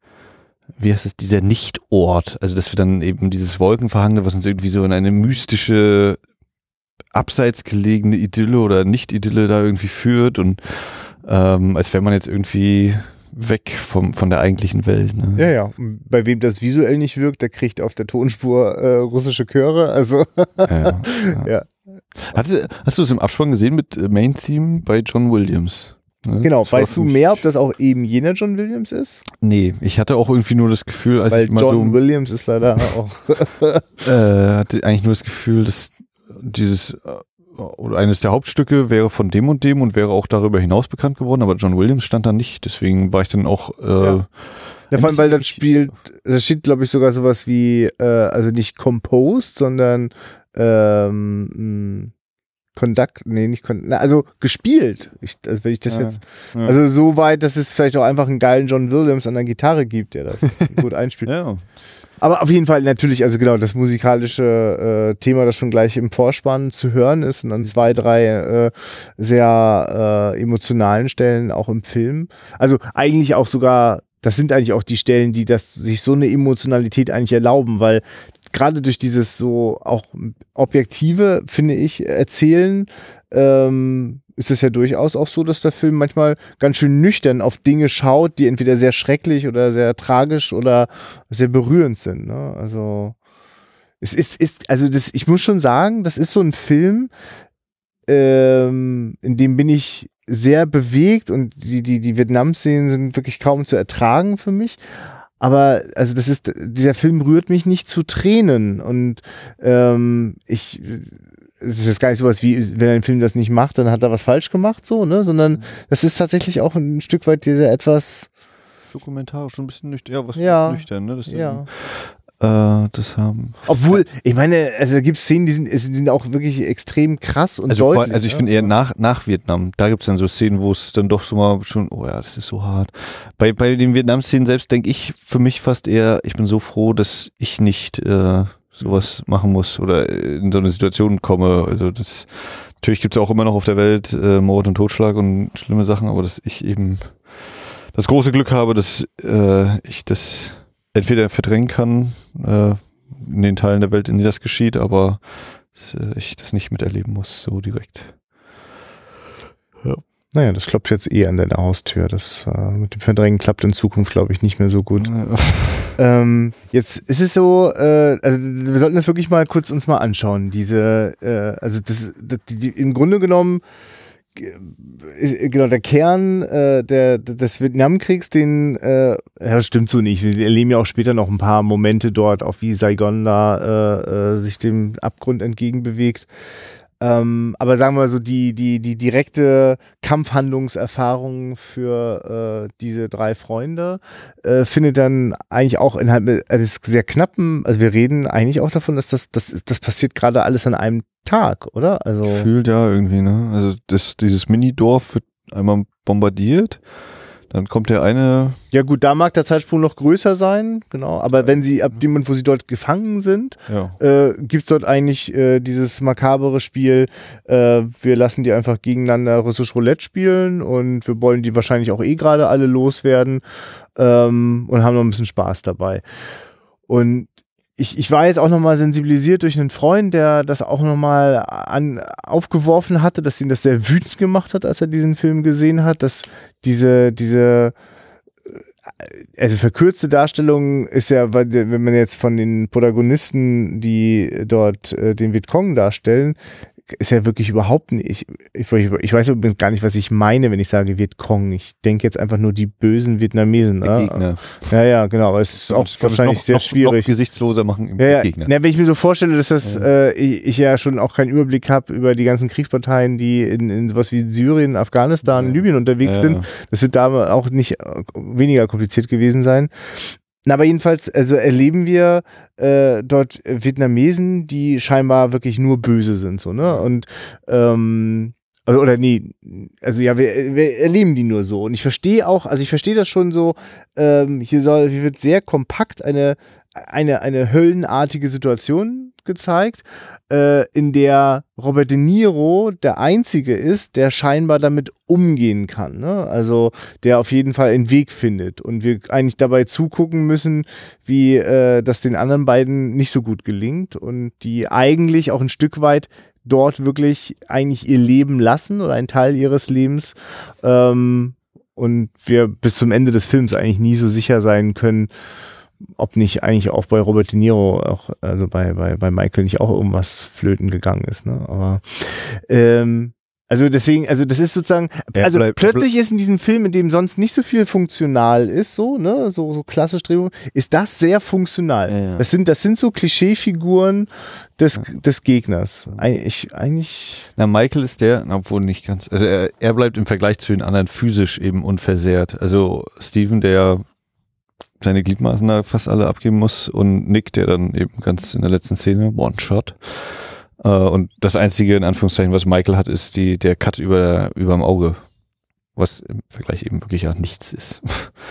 wie heißt es, dieser Nichtort. Also, dass wir dann eben dieses Wolkenverhangene, was uns irgendwie so in eine mystische, abseits gelegene Idylle oder Nicht-Idylle da irgendwie führt und ähm, als wäre man jetzt irgendwie weg vom, von der eigentlichen Welt. Ne? ja, ja. Bei wem das visuell nicht wirkt, der kriegt auf der Tonspur äh, russische Chöre. Also Ja, ja. Ja. Hatte, hast du es im Abspann gesehen mit Main Theme bei John Williams? Ne? genau. Das Weißt du mehr, ob das auch eben jener John Williams ist? Nee, ich hatte auch irgendwie nur das Gefühl, als Weil ich mal John so Williams ist leider auch. äh, hatte eigentlich nur das Gefühl, dass dieses äh, oder eines der Hauptstücke wäre von dem und dem und wäre auch darüber hinaus bekannt geworden, aber John Williams stand da nicht, deswegen war ich dann auch äh, Ja. Ja, vor allem, weil das spielt, da steht, glaube ich, sogar sowas wie, äh, also nicht composed, sondern ähm, conduct, nee, nicht na, also gespielt. Ich, also wenn ich das Ja, jetzt, ja. also so weit, dass es vielleicht auch einfach einen geilen John Williams an der Gitarre gibt, der das gut einspielt. ja. Aber auf jeden Fall natürlich, also genau, das musikalische äh, Thema, das schon gleich im Vorspann zu hören ist und an zwei, drei äh, sehr äh, emotionalen Stellen auch im Film. Also eigentlich auch sogar, das sind eigentlich auch die Stellen, die das sich so eine Emotionalität eigentlich erlauben, weil gerade durch dieses so auch objektive, finde ich, erzählen, ähm, ist es ja durchaus auch so, dass der Film manchmal ganz schön nüchtern auf Dinge schaut, die entweder sehr schrecklich oder sehr tragisch oder sehr berührend sind. Ne? Also es ist, ist, also das, ich muss schon sagen, das ist so ein Film, ähm, in dem bin ich sehr bewegt und die, die, die Vietnam-Szenen sind wirklich kaum zu ertragen für mich. Aber also das ist, dieser Film rührt mich nicht zu Tränen und ähm, ich es ist jetzt gar nicht sowas wie, wenn ein Film das nicht macht, dann hat er was falsch gemacht, so, ne? Sondern das ist tatsächlich auch ein Stück weit dieser etwas, dokumentarisch schon ein bisschen nüchtern, ja, was Ja. nüchtern, ne? Das, ja. äh, das haben Obwohl, ich meine, also da gibt es Szenen, die sind, es sind auch wirklich extrem krass und Also, deutlich. also ich ne? finde eher nach, nach Vietnam, da gibt's dann so Szenen, wo es dann doch so mal schon, oh ja, das ist so hart. Bei, bei den Vietnam-Szenen selbst denke ich für mich fast eher, ich bin so froh, dass ich nicht äh, sowas machen muss oder in so eine Situation komme. Also das natürlich gibt's auch immer noch auf der Welt äh, Mord und Totschlag und schlimme Sachen, aber dass ich eben das große Glück habe, dass äh, ich das entweder verdrängen kann äh, in den Teilen der Welt, in denen das geschieht, aber dass äh, ich das nicht miterleben muss, so direkt. Naja, das klopft jetzt eh an deiner Haustür. Das äh, mit dem Verdrängen klappt in Zukunft, glaube ich, nicht mehr so gut. Ähm, jetzt ist es so, äh, also wir sollten das wirklich mal kurz uns mal anschauen. Diese, äh, also das, das die, die, im Grunde genommen genau der Kern äh, der, des Vietnamkriegs, den äh, ja, stimmt so nicht. Wir erleben ja auch später noch ein paar Momente dort, auch wie Saigon da äh, äh, sich dem Abgrund entgegenbewegt. Ähm, aber sagen wir mal so, die, die, die direkte Kampfhandlungserfahrung für äh, diese drei Freunde äh, findet dann eigentlich auch innerhalb eines sehr knappen, also wir reden eigentlich auch davon, dass das, das, das passiert gerade alles an einem Tag, oder? Also Gefühlt ja irgendwie, ne? Also das, dieses Mini-Dorf wird einmal bombardiert. Dann kommt der eine. Ja, gut, da mag der Zeitsprung noch größer sein, genau. Aber wenn sie, ab dem Moment, wo sie dort gefangen sind, Ja. äh, gibt dort eigentlich äh, dieses makabere Spiel, äh, wir lassen die einfach gegeneinander russisch Roulette spielen und wir wollen die wahrscheinlich auch eh gerade alle loswerden ähm, und haben noch ein bisschen Spaß dabei. Und ich, ich war jetzt auch nochmal sensibilisiert durch einen Freund, der das auch nochmal an, aufgeworfen hatte, dass ihn das sehr wütend gemacht hat, als er diesen Film gesehen hat, dass diese, diese äh, also verkürzte Darstellung ist ja, wenn man jetzt von den Protagonisten, die dort äh, den Vietcong darstellen, ist ja wirklich überhaupt nicht. Ich, ich, ich weiß übrigens gar nicht, was ich meine, wenn ich sage Vietcong. Ich denke jetzt einfach nur die bösen Vietnamesen. Der ne? Gegner. Ja, ja, genau. Aber es ist auch Das wahrscheinlich noch, sehr noch, schwierig. Noch gesichtsloser machen im Ja, ja. Gegner. Na, wenn ich mir so vorstelle, dass das äh, ich, ich ja schon auch keinen Überblick habe über die ganzen Kriegsparteien, die in, in sowas wie Syrien, Afghanistan, Ja. Libyen unterwegs Ja, sind, ja. das wird da auch nicht äh, weniger kompliziert gewesen sein. Na, aber jedenfalls, also erleben wir äh, dort Vietnamesen, die scheinbar wirklich nur böse sind, so, ne? Und ähm, also, oder nee, also ja, wir, wir erleben die nur so. Und ich verstehe auch, also ich verstehe das schon so, ähm, hier soll, hier wird sehr kompakt eine, eine, eine höllenartige Situation gezeigt, äh, in der Robert De Niro der Einzige ist, der scheinbar damit umgehen kann. Ne? Also der auf jeden Fall einen Weg findet und wir eigentlich dabei zugucken müssen, wie äh, das den anderen beiden nicht so gut gelingt und die eigentlich auch ein Stück weit dort wirklich eigentlich ihr Leben lassen oder einen Teil ihres Lebens ähm, und wir bis zum Ende des Films eigentlich nie so sicher sein können, ob nicht eigentlich auch bei Robert De Niro, auch, also bei, bei, bei Michael nicht auch irgendwas flöten gegangen ist. Ne? Aber ähm, also deswegen, also das ist sozusagen, also bleibt- plötzlich ist in diesem Film, in dem sonst nicht so viel funktional ist, so, ne, so, so klassisch Drehbuch, ist das sehr funktional. Ja, ja. Das sind, das sind so Klischeefiguren des, des Gegners. Eigentlich, eigentlich, Na, Michael ist der, obwohl nicht ganz, also er, er bleibt im Vergleich zu den anderen physisch eben unversehrt. Also Steven, der seine Gliedmaßen da fast alle abgeben muss und Nick, der dann eben ganz in der letzten Szene, One-Shot. Äh, und das einzige, in Anführungszeichen, was Michael hat, ist die, der Cut über, überm Auge. Was im Vergleich eben wirklich ja nichts ist.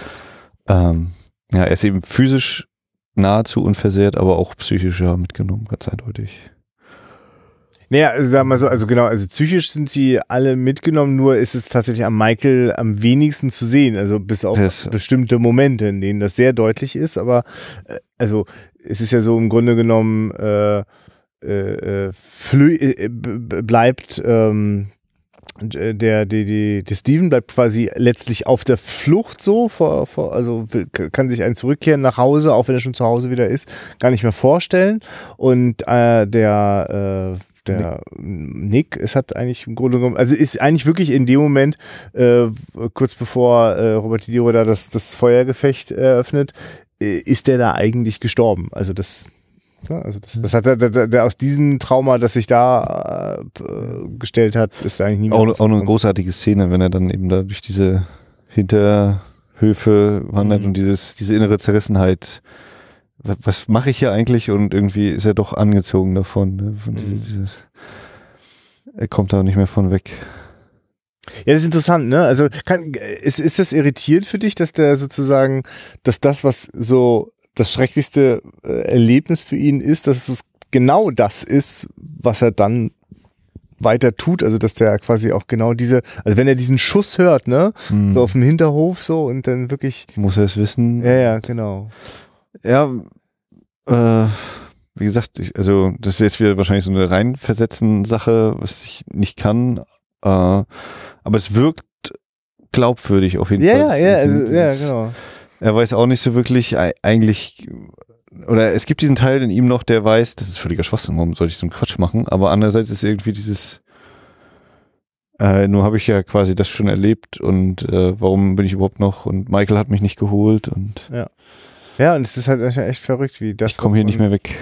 ähm, ja, er ist eben physisch nahezu unversehrt, aber auch psychisch ja mitgenommen, ganz eindeutig. Naja, also sagen wir mal so, also genau, also psychisch sind sie alle mitgenommen, nur ist es tatsächlich am Michael am wenigsten zu sehen, also bis auf Das- bestimmte Momente, in denen das sehr deutlich ist, aber äh, also es ist ja so im Grunde genommen, äh, äh, äh, äh, b- bleibt ähm, der, der, die, der Steven bleibt quasi letztlich auf der Flucht so, vor, vor, also kann sich ein Zurückkehren nach Hause, auch wenn er schon zu Hause wieder ist, gar nicht mehr vorstellen. Und äh, der, äh, der Nick, es hat eigentlich im Grunde genommen, also ist eigentlich wirklich in dem Moment, äh, kurz bevor äh, Robert De Niro da das, das Feuergefecht eröffnet, äh, ist der da eigentlich gestorben. Also das, ja, also das, das hat der, der, aus diesem Trauma, das sich da äh, gestellt hat, ist da eigentlich nie mehr Auch, auch eine großartige Szene, wenn er dann eben da durch diese Hinterhöfe wandert Mhm. und dieses, diese innere Zerrissenheit. Was, mache ich hier eigentlich? Und irgendwie ist er doch angezogen davon. Ne? Mhm. dieses, er kommt da nicht mehr von weg. Ja, das ist interessant, ne? Also kann, ist, ist das irritierend für dich, dass der sozusagen, dass das, was so das schrecklichste äh, Erlebnis für ihn ist, dass es genau das ist, was er dann weiter tut, also dass der quasi auch genau diese, also wenn er diesen Schuss hört, ne, Hm. so auf dem Hinterhof so und dann wirklich, Muss er es wissen? ja, ja, genau. Ja, äh, wie gesagt, ich, also das ist jetzt wieder wahrscheinlich so eine reinversetzen Sache, was ich nicht kann. Äh, aber es wirkt glaubwürdig auf jeden Ja, Fall. ja, ja, also, ja, genau. Er weiß auch nicht so wirklich ei- eigentlich, oder es gibt diesen Teil in ihm noch, der weiß, das ist völliger Schwachsinn, warum sollte ich so einen Quatsch machen? Aber andererseits ist irgendwie dieses, äh, nur habe ich ja quasi das schon erlebt und äh, warum bin ich überhaupt noch und Michael hat mich nicht geholt und Ja, und es ist halt echt verrückt, wie das. ich komme hier nicht mehr weg.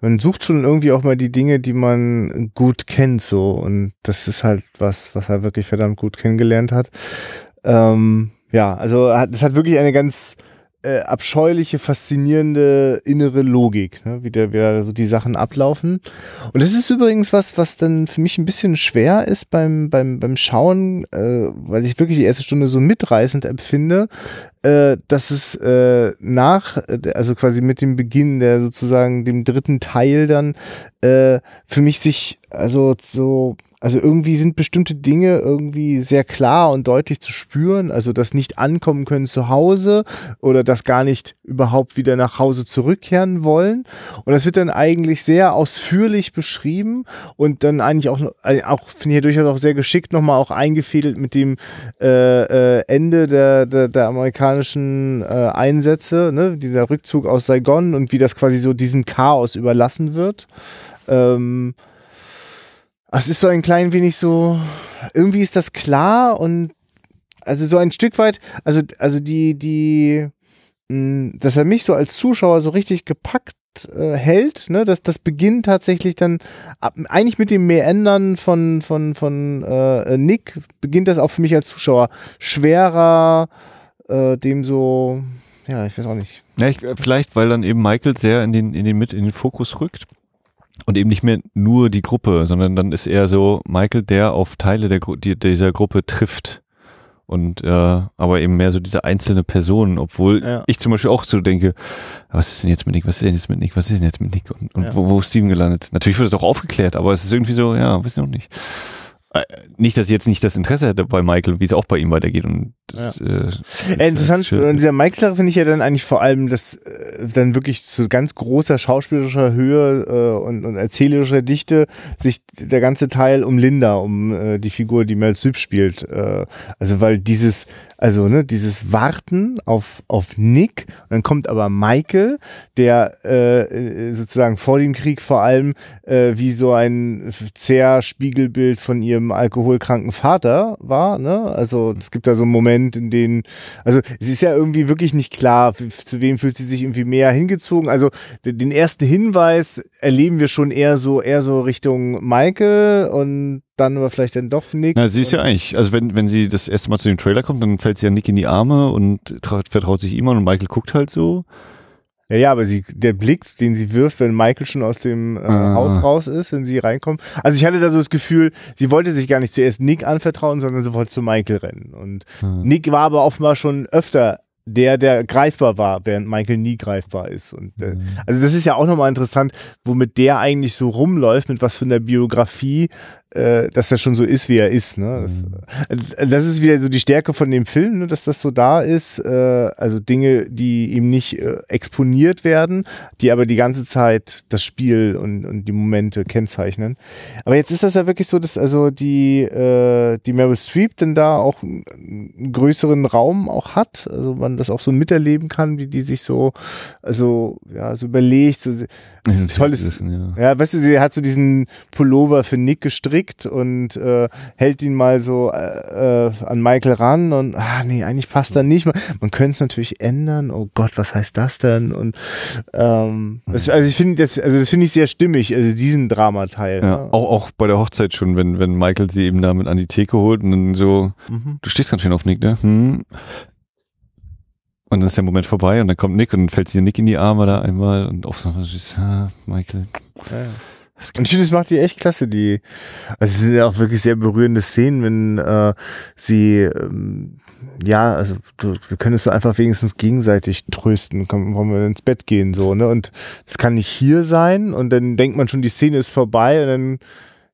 man sucht schon irgendwie auch mal die Dinge, die man gut kennt, so. Und das ist halt was, was er wirklich verdammt gut kennengelernt hat. Ähm, ja, also das hat wirklich eine ganz äh, abscheuliche, faszinierende innere Logik, ne? wie, der, wie da so die Sachen ablaufen. Und das ist übrigens was, was dann für mich ein bisschen schwer ist beim, beim, beim Schauen, äh, weil ich wirklich die erste Stunde so mitreißend empfinde, äh, dass es äh, nach, also quasi mit dem Beginn der sozusagen dem dritten Teil dann äh, für mich sich also so also irgendwie sind bestimmte Dinge irgendwie sehr klar und deutlich zu spüren. Also das nicht ankommen können zu Hause oder das gar nicht überhaupt wieder nach Hause zurückkehren wollen. Und das wird dann eigentlich sehr ausführlich beschrieben und dann eigentlich auch, äh, auch finde ich durchaus auch sehr geschickt nochmal auch eingefädelt mit dem äh, äh, Ende der, der, der amerikanischen äh, Einsätze, ne? dieser Rückzug aus Saigon und wie das quasi so diesem Chaos überlassen wird. Ähm, es ist so ein klein wenig so, irgendwie ist das klar und also so ein Stück weit, also, also die, die, mh, hm, dass er mich so als Zuschauer so richtig gepackt äh, hält, ne, dass das beginnt tatsächlich dann ab, eigentlich mit dem Meandern von von von äh, Nick beginnt das auch für mich als Zuschauer schwerer, äh, dem so, ja, ich weiß auch nicht. Ja, ich, vielleicht weil dann eben Michael sehr in den in den mit in den Fokus rückt und eben nicht mehr nur die Gruppe, sondern dann ist eher so Michael, der auf Teile der, die, dieser Gruppe trifft. Und äh, aber eben mehr so diese einzelne Person, obwohl ja. ich zum Beispiel auch so denke, was ist denn jetzt mit Nick, was ist denn jetzt mit Nick, was ist denn jetzt mit Nick und, und ja. wo, wo ist Steven gelandet? Natürlich wird es auch aufgeklärt, aber es ist irgendwie so, ja, ich noch nicht. Äh, nicht, dass ich jetzt nicht das Interesse hätte bei Michael, wie es auch bei ihm weitergeht. Und das, ja. äh, äh, interessant, und dieser Michael-Sache finde ich ja dann eigentlich vor allem, dass äh, dann wirklich zu ganz großer schauspielerischer Höhe äh, und, und erzählerischer Dichte sich der ganze Teil um Linda, um äh, die Figur, die Mel Streep spielt. Äh, also weil dieses, also ne, dieses Warten auf, auf Nick, und dann kommt aber Michael, der äh, sozusagen vor dem Krieg vor allem äh, wie so ein Zerrspiegelbild von ihrem alkoholkranken Vater war. Ne? Also es gibt da so einen Moment, in dem, also es ist ja irgendwie wirklich nicht klar, zu wem fühlt sie sich irgendwie mehr hingezogen. Also den ersten Hinweis erleben wir schon eher so, eher so Richtung Michael und dann aber vielleicht dann doch Nick. Na, sie ist ja eigentlich, also wenn, wenn sie das erste Mal zu dem Trailer kommt, dann fällt sie ja Nick in die Arme und vertraut sich ihm an und Michael guckt halt so. Ja, ja, aber sie, der Blick, den sie wirft, wenn Michael schon aus dem äh, ah. Haus raus ist, wenn sie reinkommt. Also ich hatte da so das Gefühl, sie wollte sich gar nicht zuerst Nick anvertrauen, sondern sie wollte zu Michael rennen. Und ah. Nick war aber offenbar schon öfter der, der greifbar war, während Michael nie greifbar ist. Und äh, mhm. also das ist ja auch nochmal interessant, womit der eigentlich so rumläuft, mit was für einer Biografie äh, dass er schon so ist, wie er ist. Ne? Das, mhm. also das ist wieder so die Stärke von dem Film, ne? dass das so da ist. Äh, also Dinge, die ihm nicht äh, exponiert werden, die aber die ganze Zeit das Spiel und, und die Momente kennzeichnen. Aber jetzt ist das ja wirklich so, dass also die, äh, die Meryl Streep denn da auch einen größeren Raum auch hat. Also man das auch so miterleben kann, wie die sich so, also ja, so überlegt, so, tolles, wissen, ja. ja, weißt du, sie hat so diesen Pullover für Nick gestrickt und äh, hält ihn mal so äh, äh, an Michael ran und ah nee, eigentlich passt er nicht. Man, man könnte es natürlich ändern. Oh Gott, was heißt das denn? Und ähm, das, also ich finde das, also das finde ich sehr stimmig, also diesen Dramateil. Ja, ne? auch, auch bei der Hochzeit schon, wenn, wenn Michael sie eben damit an die Theke holt und dann so, mhm. du stehst ganz schön auf Nick, ne? Hm. Und dann ist der Moment vorbei und dann kommt Nick und dann fällt sie Nick in die Arme da einmal und auch so, Michael. Ja. Und das macht die echt klasse, die, also es sind ja auch wirklich sehr berührende Szenen, wenn äh, sie, ähm, ja, also du, wir können es so einfach wenigstens gegenseitig trösten, können, wollen wir ins Bett gehen, so, ne, und das kann nicht hier sein und dann denkt man schon, die Szene ist vorbei und dann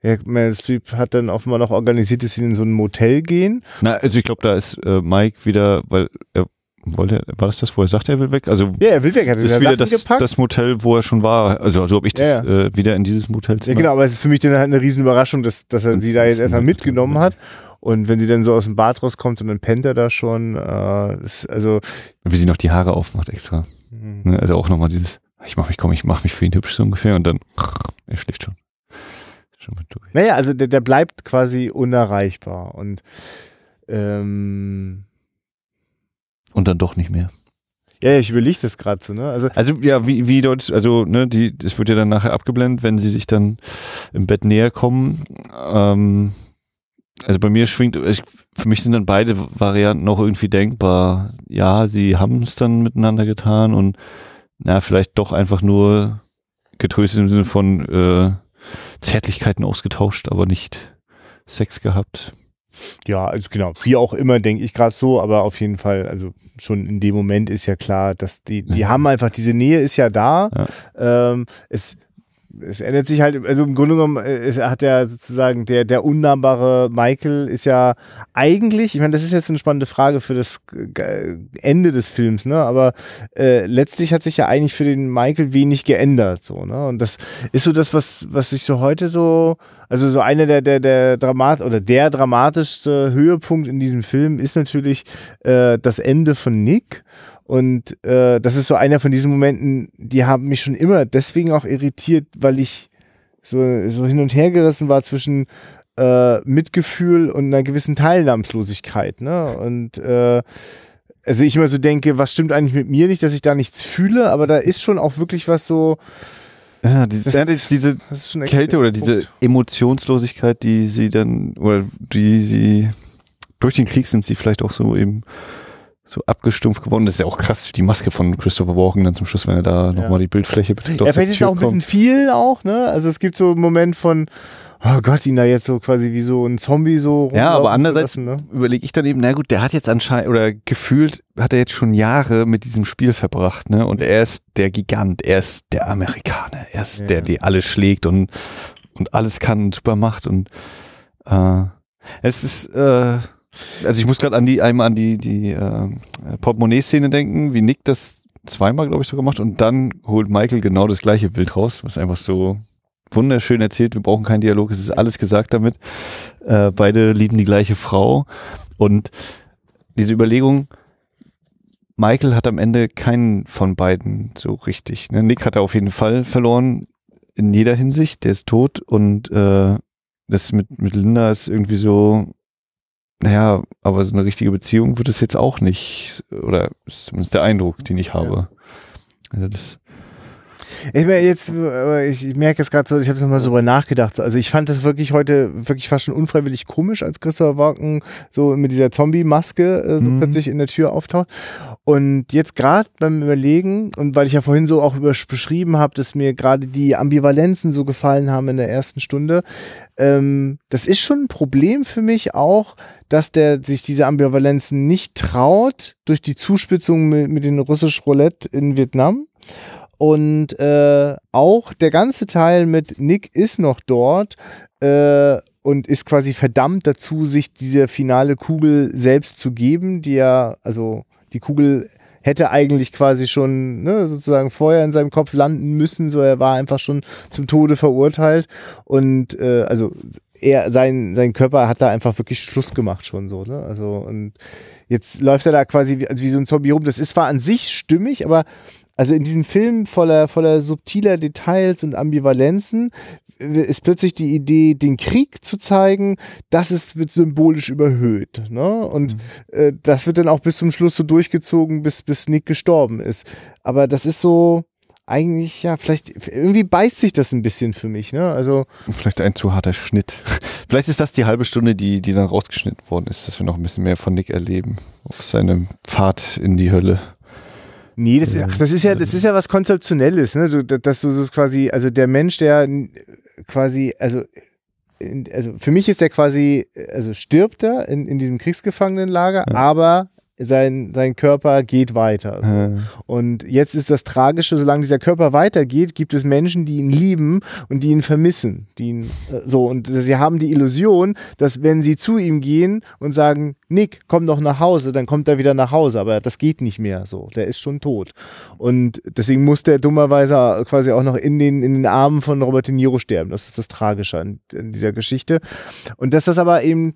ja, Meryl Streep hat dann offenbar noch organisiert, dass sie in so ein Motel gehen. Na, also ich glaube, da ist äh, Mike wieder, weil er wollte, war das das, wo er sagt, er will weg? Also ja, er will weg. Hat das ist wieder das, das, Motel, wo er schon war. Also, also ob ich das ja, ja. Äh, wieder in dieses Motel Ja, genau, aber es ist für mich dann halt eine Riesenüberraschung, dass, dass er das sie da jetzt erstmal mitgenommen hat. Und wenn sie dann so aus dem Bad rauskommt und dann pennt er da schon, äh, ist, also. Wie sie noch die Haare aufmacht extra. Mhm. Ne, also auch nochmal dieses, ich mach mich, komm, ich mach mich für ihn hübsch so ungefähr und dann, er schläft schon. Schon mal durch. Naja, also der, der bleibt quasi unerreichbar und ähm, und dann doch nicht mehr. Ja, ich überlege das gerade so, ne? Also, also ja, wie, wie dort, also, ne, die, das wird ja dann nachher abgeblendet, wenn sie sich dann im Bett näher kommen. Ähm, also bei mir schwingt, ich, für mich sind dann beide Varianten auch irgendwie denkbar. Ja, sie haben es dann miteinander getan und na, vielleicht doch einfach nur getröstet im Sinne von äh, Zärtlichkeiten ausgetauscht, aber nicht Sex gehabt. Ja, also genau, wie auch immer denke ich gerade so, aber auf jeden Fall, also schon in dem Moment ist ja klar, dass die, die haben einfach, diese Nähe ist ja da. Ja. Ähm, es, es ändert sich halt, also im Grunde genommen äh, es hat ja sozusagen der, der unnahbare Michael ist ja eigentlich, ich meine, das ist jetzt eine spannende Frage für das Ende des Films, ne? Aber äh, letztlich hat sich ja eigentlich für den Michael wenig geändert, so, ne? Und das ist so das, was, was sich so heute so, also so einer der, der, der Dramat oder der dramatischste Höhepunkt in diesem Film ist natürlich äh, das Ende von Nick. Und äh, das ist so einer von diesen Momenten, die haben mich schon immer deswegen auch irritiert, weil ich so, so hin und her gerissen war zwischen äh, Mitgefühl und einer gewissen Teilnahmslosigkeit. Ne? Und äh, also ich immer so denke, was stimmt eigentlich mit mir nicht, dass ich da nichts fühle, aber da ist schon auch wirklich was so. Ja, diese, das, diese Kälte oder diese Punkt. Emotionslosigkeit, die sie dann, oder die sie durch den Krieg sind sie vielleicht auch so eben so abgestumpft geworden. Das ist ja auch krass, die Maske von Christopher Walken dann zum Schluss, wenn er da ja. nochmal die Bildfläche betritt. Ja, vielleicht ist es auch ein bisschen viel auch, ne? Also es gibt so einen Moment von, oh Gott, ihn da jetzt so quasi wie so ein Zombie so Ja, aber andererseits ne? überlege ich dann eben, na gut, der hat jetzt anscheinend, oder gefühlt hat er jetzt schon Jahre mit diesem Spiel verbracht, ne? Und er ist der Gigant, er ist der Amerikaner, er ist ja. der, der alles schlägt und, und alles kann und super macht und äh, es ist, äh, also ich muss gerade an die einmal an die die äh, Portemonnaie-Szene denken, wie Nick das zweimal glaube ich so gemacht und dann holt Michael genau das gleiche Bild raus, was einfach so wunderschön erzählt. Wir brauchen keinen Dialog, es ist alles gesagt damit. Äh, beide lieben die gleiche Frau und diese Überlegung. Michael hat am Ende keinen von beiden so richtig. Ne? Nick hat er auf jeden Fall verloren in jeder Hinsicht. Der ist tot und äh, das mit, mit Linda ist irgendwie so, naja, aber so eine richtige Beziehung wird es jetzt auch nicht, oder ist zumindest der Eindruck, den ich habe. Ja. Also das. Ich, meine, jetzt, ich, merke es gerade so, ich habe nochmal so drüber nachgedacht. Also ich fand das wirklich heute wirklich fast schon unfreiwillig komisch, als Christopher Walken so mit dieser Zombie-Maske äh, so mhm. plötzlich in der Tür auftaucht. Und jetzt gerade beim Überlegen, und weil ich ja vorhin so auch über, beschrieben habe, dass mir gerade die Ambivalenzen so gefallen haben in der ersten Stunde, ähm, das ist schon ein Problem für mich auch, dass der sich diese Ambivalenzen nicht traut durch die Zuspitzung mit, mit dem russisch Roulette in Vietnam. Und äh, auch der ganze Teil mit Nick ist noch dort äh, und ist quasi verdammt dazu, sich diese finale Kugel selbst zu geben, die ja, also die Kugel hätte eigentlich quasi schon ne, sozusagen vorher in seinem Kopf landen müssen, so er war einfach schon zum Tode verurteilt und äh, also er sein sein Körper hat da einfach wirklich Schluss gemacht schon so, ne? Also und jetzt läuft er da quasi wie, also wie so ein Zombie rum. Das ist zwar an sich stimmig, aber also in diesem Film voller, voller subtiler Details und Ambivalenzen ist plötzlich die Idee, den Krieg zu zeigen, das ist, wird symbolisch überhöht. Ne? Und mhm. äh, das wird dann auch bis zum Schluss so durchgezogen, bis, bis Nick gestorben ist. Aber das ist so, eigentlich, ja, vielleicht, irgendwie beißt sich das ein bisschen für mich, ne? Also. Vielleicht ein zu harter Schnitt. vielleicht ist das die halbe Stunde, die, die dann rausgeschnitten worden ist, dass wir noch ein bisschen mehr von Nick erleben. Auf seinem Pfad in die Hölle. Nee, das, ach, das ist ja, das ist ja was Konzeptionelles, ne? Du, dass du so quasi, also der Mensch, der quasi, also, also für mich ist der quasi, also stirbt er in, in diesem Kriegsgefangenenlager, ja. aber sein, sein Körper geht weiter. So. Ja. Und jetzt ist das Tragische, solange dieser Körper weitergeht, gibt es Menschen, die ihn lieben und die ihn vermissen. Die ihn, äh, so, und sie haben die Illusion, dass wenn sie zu ihm gehen und sagen, Nick, komm doch nach Hause, dann kommt er wieder nach Hause. Aber das geht nicht mehr so. Der ist schon tot. Und deswegen muss der dummerweise quasi auch noch in den, in den Armen von Robert De Niro sterben. Das ist das Tragische an, an dieser Geschichte. Und dass das aber eben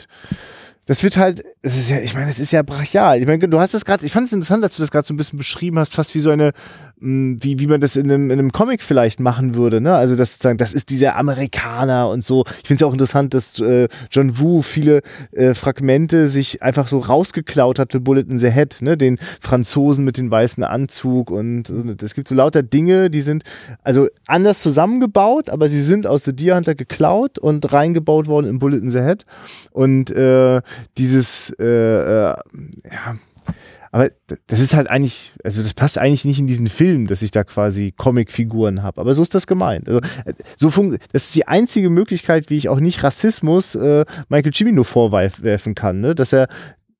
das wird halt, es ist ja, ich meine, es ist ja brachial. Ich meine, du hast es gerade, ich fand es interessant, dass du das gerade so ein bisschen beschrieben hast, fast wie so eine wie, wie man das in einem, in einem Comic vielleicht machen würde, ne? Also das sozusagen, das ist dieser Amerikaner und so. Ich finde es ja auch interessant, dass äh, John Woo viele äh, Fragmente sich einfach so rausgeklaut hat für Bullet in the Head, ne? Den Franzosen mit dem weißen Anzug und es gibt so lauter Dinge, die sind also anders zusammengebaut, aber sie sind aus The Deer Hunter geklaut und reingebaut worden in Bullet in the Head. Und äh, dieses, äh, äh, ja, aber das ist halt eigentlich, also das passt eigentlich nicht in diesen Film, dass ich da quasi Comicfiguren habe. Aber so ist das gemeint. Also, so das ist die einzige Möglichkeit, wie ich auch nicht Rassismus äh, Michael Cimino vorwerfen kann, ne? dass er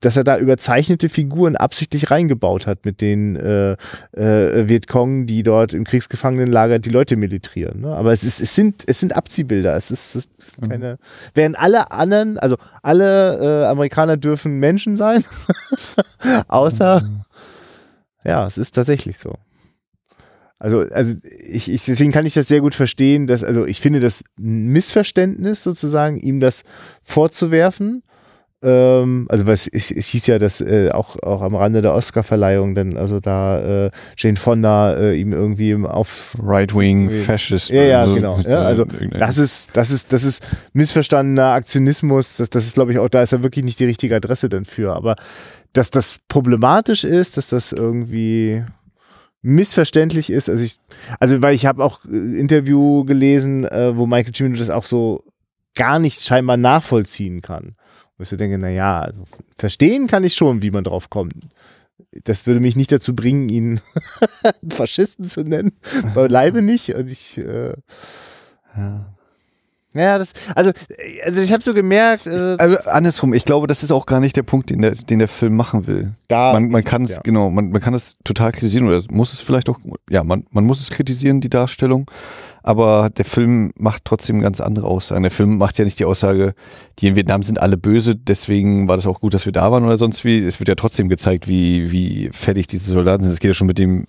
dass er da überzeichnete Figuren absichtlich reingebaut hat mit den äh, äh, Vietcong, die dort im Kriegsgefangenenlager die Leute militrieren. Ne? Aber es, ist, es, sind, es sind Abziehbilder. Es ist, es ist mhm. keine. Mhm. Während alle anderen, also alle äh, Amerikaner dürfen Menschen sein, außer. Mhm. Ja, es ist tatsächlich so. Also, also ich, ich, deswegen kann ich das sehr gut verstehen, dass, also ich finde das ein Missverständnis sozusagen, ihm das vorzuwerfen. Ähm, also was es, es hieß ja, dass äh, auch, auch am Rande der Oscar-Verleihung dann, also da äh, Jane Fonda äh, ihm irgendwie auf Right-Wing Fascist. Ja, ja, genau. Ja, also das ist, das ist, das ist missverstandener Aktionismus. Das, das ist, glaube ich, auch, da ist er wirklich nicht die richtige Adresse dann für. Aber dass das problematisch ist, dass das irgendwie missverständlich ist. Also ich, also weil ich habe auch äh, Interview gelesen, äh, wo Michael Cimino das auch so gar nicht scheinbar nachvollziehen kann. Wo ich so denke, naja, also verstehen kann ich schon, wie man drauf kommt. Das würde mich nicht dazu bringen, ihn Faschisten zu nennen. Beileibe nicht. Und ich, äh, ja. Ja, das, also, also ich habe so gemerkt. Äh, also andersrum, ich glaube, das ist auch gar nicht der Punkt, den der, den der Film machen will. Da, man, man kann es, ja. genau, man, man kann es total kritisieren oder muss es vielleicht auch, ja, man, man muss es kritisieren, die Darstellung aber der Film macht trotzdem ganz andere Aussagen. Der Film macht ja nicht die Aussage, die in Vietnam sind alle böse, deswegen war das auch gut, dass wir da waren oder sonst wie. Es wird ja trotzdem gezeigt, wie, wie fertig diese Soldaten sind. Es geht ja schon mit dem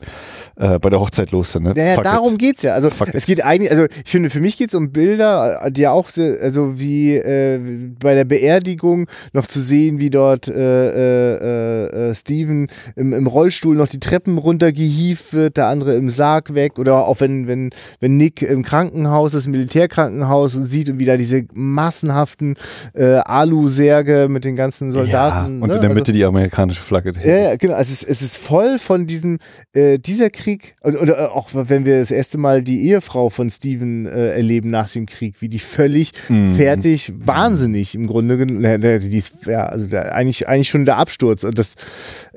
äh, bei der Hochzeit los. Ne? Ja, ja darum it. geht's ja. Also Fuck es it. geht eigentlich, also ich finde, für mich geht's um Bilder, die auch, also wie äh, bei der Beerdigung noch zu sehen, wie dort äh, äh, äh, Steven im, im Rollstuhl noch die Treppen runtergehievt wird, der andere im Sarg weg oder auch wenn, wenn, wenn Nick im Krankenhaus, das Militärkrankenhaus und sieht und wieder diese massenhaften äh, Alu-Särge mit den ganzen Soldaten. Ja, und ne? in der Mitte also, die amerikanische Flagge. Ja, ja, genau. Also es, es ist voll von diesem, äh, dieser Krieg, oder, oder auch wenn wir das erste Mal die Ehefrau von Steven äh, erleben nach dem Krieg, wie die völlig mhm. fertig, wahnsinnig im Grunde, die ist, ja, also der, eigentlich, eigentlich schon der Absturz. Und das,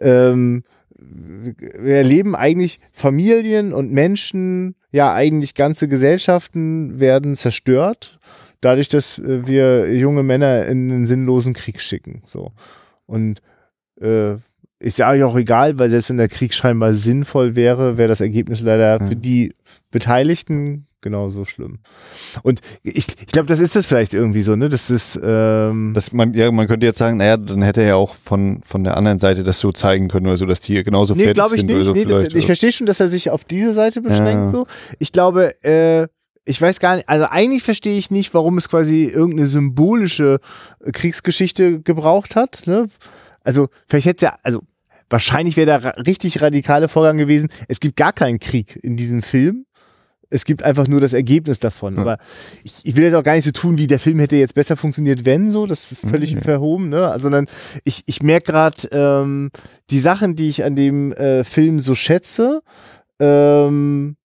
ähm, wir erleben eigentlich Familien und Menschen, ja, eigentlich ganze Gesellschaften werden zerstört, dadurch, dass äh, wir junge Männer in einen sinnlosen Krieg schicken. So. Und äh, ist ja auch egal, weil selbst wenn der Krieg scheinbar sinnvoll wäre, wäre das Ergebnis leider mhm. für die Beteiligten genauso schlimm. Und ich, ich glaube, das ist das vielleicht irgendwie so, ne? Das ist, ähm das man, ja, man könnte jetzt sagen, naja, dann hätte er ja auch von, von der anderen Seite das so zeigen können oder so, dass die genauso nee, fertig ich sind. Nicht. So nee, ich verstehe schon, dass er sich auf diese Seite beschränkt, ja. so. Ich glaube, äh, ich weiß gar nicht, also eigentlich verstehe ich nicht, warum es quasi irgendeine symbolische Kriegsgeschichte gebraucht hat, ne? Also, vielleicht hätte es ja, also wahrscheinlich wäre der richtig radikale Vorgang gewesen. Es gibt gar keinen Krieg in diesem Film. Es gibt einfach nur das Ergebnis davon. Ja. Aber ich, ich, will jetzt auch gar nicht so tun, wie der Film hätte jetzt besser funktioniert, wenn so. Das ist völlig mhm. verhoben, ne? Sondern ich, ich merke gerade ähm, die Sachen, die ich an dem äh, Film so schätze. Ähm,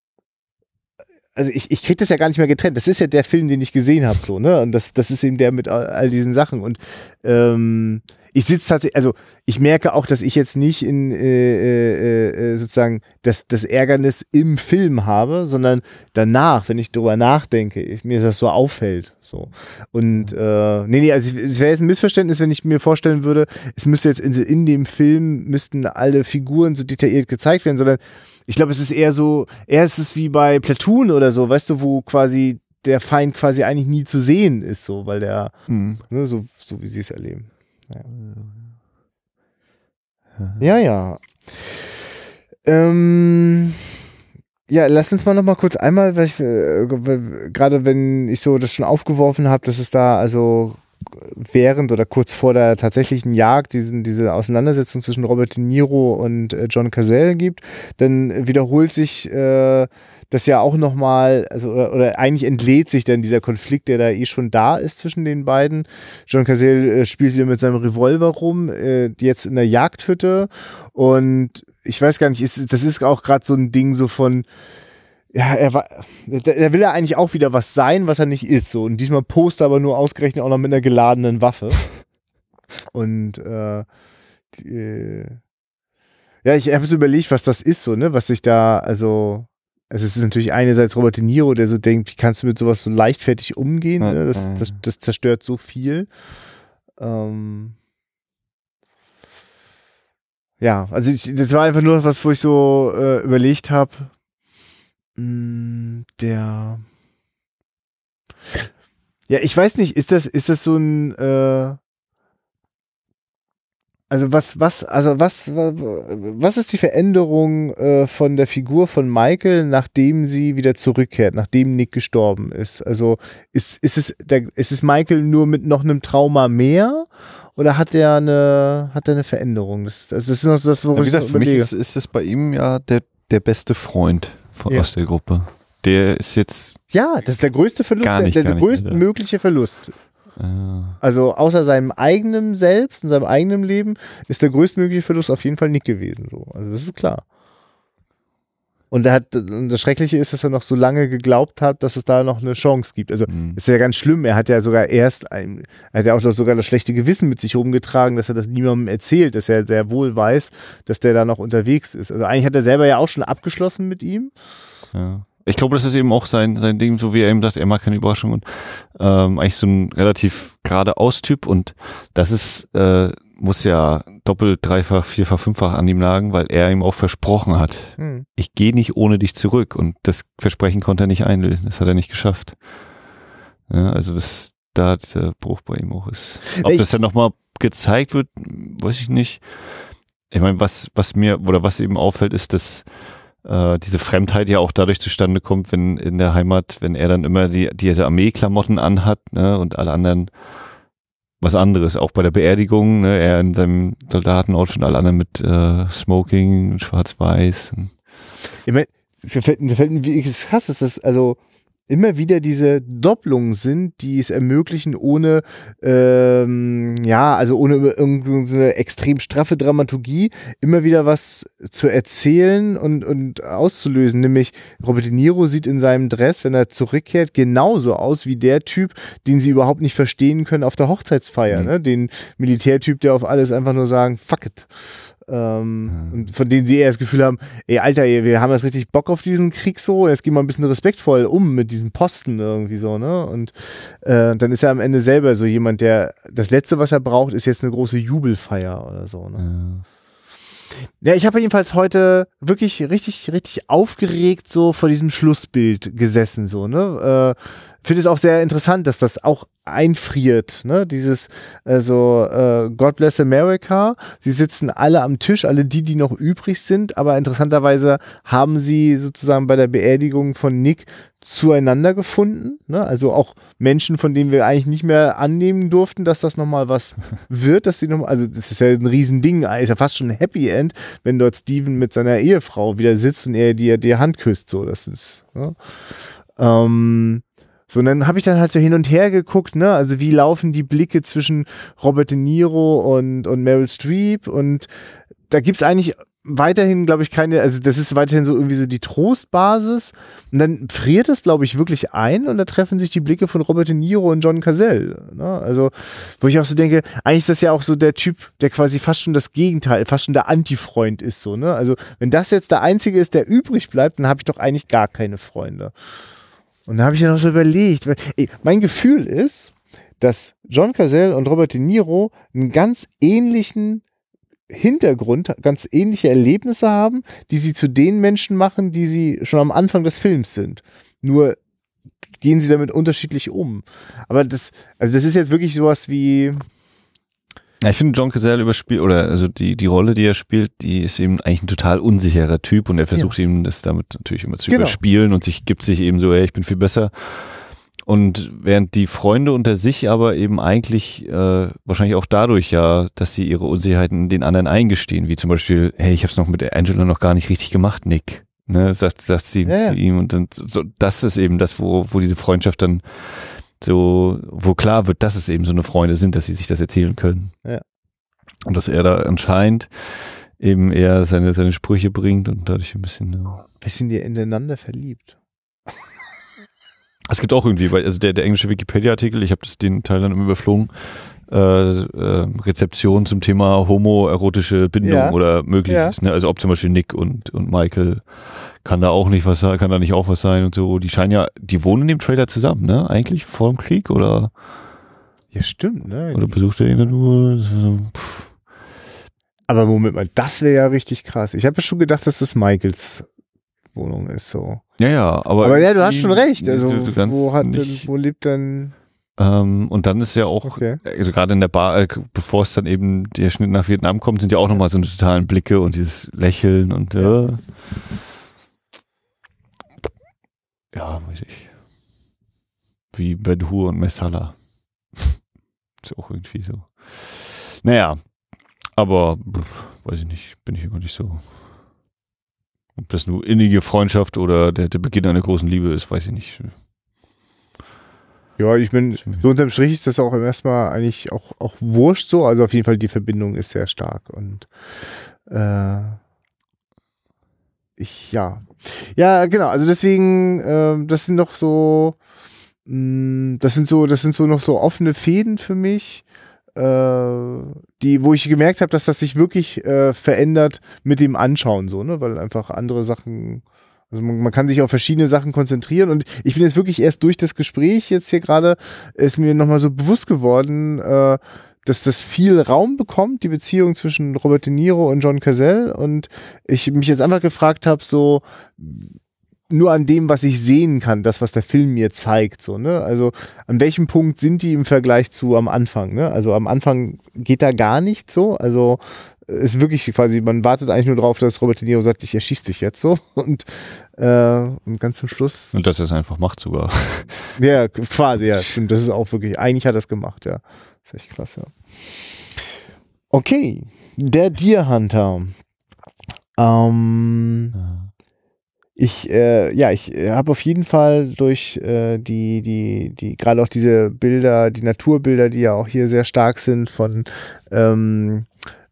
also ich, ich kriege das ja gar nicht mehr getrennt. Das ist ja der Film, den ich gesehen habe, so, ne? Und das, das ist eben der mit all, all diesen Sachen. Und ähm, ich sitze tatsächlich, also ich merke auch, dass ich jetzt nicht in äh, äh, äh, sozusagen das, das Ärgernis im Film habe, sondern danach, wenn ich darüber nachdenke, ich, mir das so auffällt. So. Und äh, nee, nee, also es wäre jetzt ein Missverständnis, wenn ich mir vorstellen würde, es müsste jetzt in, in dem Film müssten alle Figuren so detailliert gezeigt werden, sondern ich glaube, es ist eher so, eher ist es wie bei Platoon oder so, weißt du, wo quasi der Feind quasi eigentlich nie zu sehen ist, so, weil der, mhm. ne, so, so wie sie es erleben. Ja, ja. ja. Ähm, ja, lass uns mal noch mal kurz einmal, weil ich, äh, gerade wenn ich so das schon aufgeworfen habe, dass es da also während oder kurz vor der tatsächlichen Jagd diesen, diese Auseinandersetzung zwischen Robert De Niro und äh, John Cazell gibt, dann wiederholt sich äh, das ja auch nochmal, also oder, oder, eigentlich entlädt sich dann dieser Konflikt, der da eh schon da ist zwischen den beiden. John Cazell äh, spielt wieder mit seinem Revolver rum, äh, jetzt in der Jagdhütte und ich weiß gar nicht, ist, das ist auch gerade so ein Ding so von, ja, er war, er will ja eigentlich auch wieder was sein, was er nicht ist. So. Und diesmal post aber nur ausgerechnet auch noch mit einer geladenen Waffe. Und äh, die, äh, ja, ich habe so überlegt, was das ist, so, ne, was sich da, also, es ist natürlich einerseits Robert De Niro, der so denkt, wie kannst du mit sowas so leichtfertig umgehen? Ne? Das, das, das zerstört so viel. Ähm, ja, also ich, das war einfach nur was, wo ich so äh, überlegt habe, Mm, der. Ja, ich weiß nicht, ist das, ist das so ein, äh, also was, was, also was, was ist die Veränderung äh, von der Figur von Michael, nachdem sie wieder zurückkehrt, nachdem Nick gestorben ist? Also ist, ist es, der, ist es Michael nur mit noch einem Trauma mehr oder hat er eine, hat er eine Veränderung? Das, das ist noch das, wo ja, wie gesagt, für mich ist, ist es bei ihm ja der, der beste Freund von, ja. aus der Gruppe. Der ist jetzt. Ja, das ist der größte Verlust, nicht, der, der größtmögliche Verlust. Ah. Also außer seinem eigenen Selbst, in seinem eigenen Leben, ist der größtmögliche Verlust auf jeden Fall Nick gewesen. So. Also das ist klar. Und er hat, und das Schreckliche ist, dass er noch so lange geglaubt hat, dass es da noch eine Chance gibt. Also mhm. ist ja ganz schlimm. Er hat ja sogar erst, ein, er hat ja auch sogar das schlechte Gewissen mit sich rumgetragen, dass er das niemandem erzählt, dass er sehr wohl weiß, dass der da noch unterwegs ist. Also eigentlich hat er selber ja auch schon abgeschlossen mit ihm. Ja. Ich glaube, das ist eben auch sein, sein Ding, so wie er eben sagt, er mag keine Überraschungen. Ähm, eigentlich so ein relativ geradeaus Typ und das ist, äh, muss ja doppelt, dreifach, vierfach, fünffach an ihm lagen, weil er ihm auch versprochen hat, hm. ich gehe nicht ohne dich zurück. Und das Versprechen konnte er nicht einlösen. Das hat er nicht geschafft. Ja, also das, da dieser Bruch bei ihm auch ist. Ob ich das dann nochmal gezeigt wird, weiß ich nicht. Ich meine, was, was mir, oder was eben auffällt, ist, dass äh, diese Fremdheit ja auch dadurch zustande kommt, wenn in der Heimat, wenn er dann immer die, diese Armeeklamotten anhat, ne, und alle anderen was anderes. Auch bei der Beerdigung, ne, er in seinem Soldatenoutfit und alle anderen mit äh, Smoking, schwarz-weiß. Ich meine, mir fällt, mir fällt, wie krass ist das, also immer wieder diese Doppelungen sind, die es ermöglichen, ohne ähm, ja, also ohne irgendeine extrem straffe Dramaturgie immer wieder was zu erzählen und, und auszulösen. Nämlich Robert De Niro sieht in seinem Dress, wenn er zurückkehrt, genauso aus wie der Typ, den sie überhaupt nicht verstehen können auf der Hochzeitsfeier. Mhm. Ne? Den Militärtyp, der auf alles einfach nur sagen, fuck it. Ähm. Und von denen sie eher das Gefühl haben, ey, Alter, ey, wir haben jetzt richtig Bock auf diesen Krieg so, jetzt gehen wir ein bisschen respektvoll um mit diesen Posten irgendwie so, ne? Und äh, dann ist er am Ende selber so jemand, der das Letzte, was er braucht, ist jetzt eine große Jubelfeier oder so, ne? Ja. Ja, ich habe jedenfalls heute wirklich richtig, richtig aufgeregt so vor diesem Schlussbild gesessen, so, ne? Äh, Finde es auch sehr interessant, dass das auch einfriert, ne? Dieses, also äh, God bless America. Sie sitzen alle am Tisch, alle die, die noch übrig sind, aber interessanterweise haben sie sozusagen bei der Beerdigung von Nick zueinander gefunden. Ne? Also auch Menschen, von denen wir eigentlich nicht mehr annehmen durften, dass das nochmal was wird, dass die nochmal, also das ist ja ein Riesending, ist ja fast schon ein Happy End, wenn dort Steven mit seiner Ehefrau wieder sitzt und er dir die Hand küsst. So, das ist. Ne? Ähm, so, und dann habe ich dann halt so hin und her geguckt, ne? Also wie laufen die Blicke zwischen Robert De Niro und, und Meryl Streep und da gibt's eigentlich weiterhin, glaube ich, keine, also das ist weiterhin so irgendwie so die Trostbasis. Und dann friert es, glaube ich, wirklich ein und da treffen sich die Blicke von Robert De Niro und John Cazell. Ne? Also, wo ich auch so denke, eigentlich ist das ja auch so der Typ, der quasi fast schon das Gegenteil, fast schon der Anti-Freund ist so, ne? Also, wenn das jetzt der einzige ist, der übrig bleibt, dann habe ich doch eigentlich gar keine Freunde. Und da habe ich ja noch so überlegt. Ey, mein Gefühl ist, dass John Cazell und Robert De Niro einen ganz ähnlichen Hintergrund, ganz ähnliche Erlebnisse haben, die sie zu den Menschen machen, die sie schon am Anfang des Films sind. Nur gehen sie damit unterschiedlich um. Aber das, also das ist jetzt wirklich sowas wie, ja, ich finde John Cazale überspielt, oder also die, die Rolle, die er spielt, die ist eben eigentlich ein total unsicherer Typ und er versucht ja. eben das damit natürlich immer zu genau. überspielen und sich gibt sich eben so, ey, ich bin viel besser. Und während die Freunde unter sich aber eben eigentlich äh, wahrscheinlich auch dadurch ja, dass sie ihre Unsicherheiten den anderen eingestehen, wie zum Beispiel, hey, ich habe es noch mit Angela noch gar nicht richtig gemacht, Nick. Ne, sagt, sagt sie Ja, ja. zu ihm und dann so, das ist eben das, wo, wo diese Freundschaft dann so, wo klar wird, dass es eben so eine Freunde sind, dass sie sich das erzählen können. Ja. Und dass er da anscheinend eben eher seine, seine Sprüche bringt und dadurch ein bisschen. Ja. Wir sind ja ineinander verliebt. Es gibt auch irgendwie, weil also der, der englische Wikipedia-Artikel, ich habe das den Teil dann immer überflogen, äh, äh, Rezeption zum Thema homoerotische Bindung Ja. oder mögliches. Ne? Also ob zum Beispiel Nick und, und Michael kann da auch nicht was sein, kann da nicht auch was sein und so. Die scheinen ja, die wohnen in dem Trailer zusammen, ne? Eigentlich vor dem Krieg oder, Ja, stimmt, ne? oder besucht er ihn dann nur? So. Aber Moment mal, das wäre ja richtig krass. Ich habe ja schon gedacht, dass das Michaels Wohnung ist so. Ja, ja, aber. Aber ja, du hast schon recht. Also wo hat denn, nicht- wo lebt denn? Ähm, und dann ist ja auch, Okay. also gerade in der Bar, äh, bevor es dann eben der Schnitt nach Vietnam kommt, sind ja auch nochmal so eine totalen Blicke und dieses Lächeln und äh, ja, weiß ich. Wie Ben Hur und Messala. ist auch irgendwie so. Naja, aber weiß ich nicht, bin ich immer nicht so. Ob das nur innige Freundschaft oder der, der Beginn einer großen Liebe ist, weiß ich nicht. Ja, ich bin so unterm Strich ist das auch erstmal eigentlich auch auch wurscht so. Also auf jeden Fall die Verbindung ist sehr stark und äh, ich ja ja genau. Also deswegen ähm, das sind noch so mh, das sind so das sind so noch so offene Fäden für mich. äh, Die, wo ich gemerkt habe, dass das sich wirklich äh, verändert mit dem Anschauen, so, ne? Weil einfach andere Sachen, also man, man kann sich auf verschiedene Sachen konzentrieren und ich bin jetzt wirklich erst durch das Gespräch jetzt hier gerade, ist mir nochmal so bewusst geworden, äh, dass das viel Raum bekommt, die Beziehung zwischen Robert De Niro und John Cazell und ich mich jetzt einfach gefragt habe, so nur an dem, was ich sehen kann, das, was der Film mir zeigt, so, ne? Also, an welchem Punkt sind die im Vergleich zu am Anfang, ne? Also, am Anfang geht da gar nicht so, also, ist wirklich quasi, man wartet eigentlich nur darauf, dass Robert De Niro sagt, ich erschieß dich jetzt so und, äh, und ganz zum Schluss, Und dass er es einfach macht sogar. ja, quasi, ja, stimmt, das ist auch wirklich, eigentlich hat er es gemacht, ja. Ist echt krass. Okay, der Deer Hunter. Ähm, ich, äh, ja, ich äh, habe auf jeden Fall durch äh, die, die, die, gerade auch diese Bilder, die Naturbilder, die ja auch hier sehr stark sind von, ähm,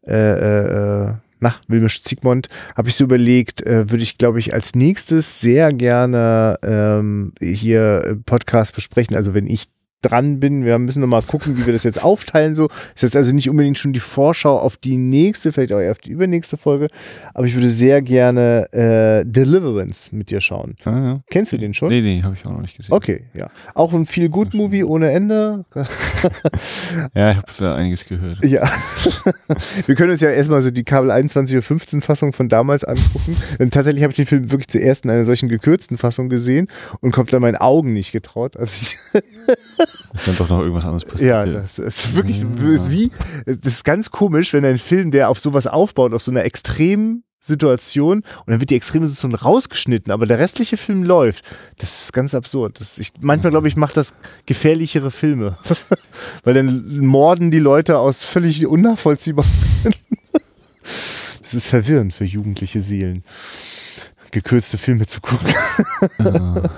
äh, äh, äh, na, Wilmisch Ziegmund, habe ich so überlegt, äh, würde ich, glaube ich, als nächstes sehr gerne ähm, hier im Podcast besprechen. Also wenn ich dran bin, wir müssen noch mal gucken, wie wir das jetzt aufteilen. So ist jetzt also nicht unbedingt schon die Vorschau auf die nächste, vielleicht auch eher auf die übernächste Folge, aber ich würde sehr gerne äh, Deliverance mit dir schauen. Ja, ja. Kennst du den schon? Nee, nee, habe ich auch noch nicht gesehen. Okay, ja. Auch ein viel gut Movie ohne Ende. Ja, ich habe da einiges gehört. Ja. Wir können uns ja erstmal so die Kabel 21.15 Uhr Fassung von damals angucken. Denn tatsächlich habe ich den Film wirklich zuerst in einer solchen gekürzten Fassung gesehen und kommt da meinen Augen nicht getraut. Also ich, Ist dann doch noch irgendwas anderes passiert. ja, das ist wirklich so, ist wie, das ist ganz komisch, wenn ein Film, der auf sowas aufbaut, auf so einer extremen Situation und dann wird die extreme Situation rausgeschnitten, aber der restliche Film läuft. Das ist ganz absurd. Das, ich, manchmal glaube ich, macht das gefährlichere Filme. Weil dann morden die Leute aus völlig unnachvollziehbaren. Das ist verwirrend für jugendliche Seelen. Gekürzte Filme zu gucken.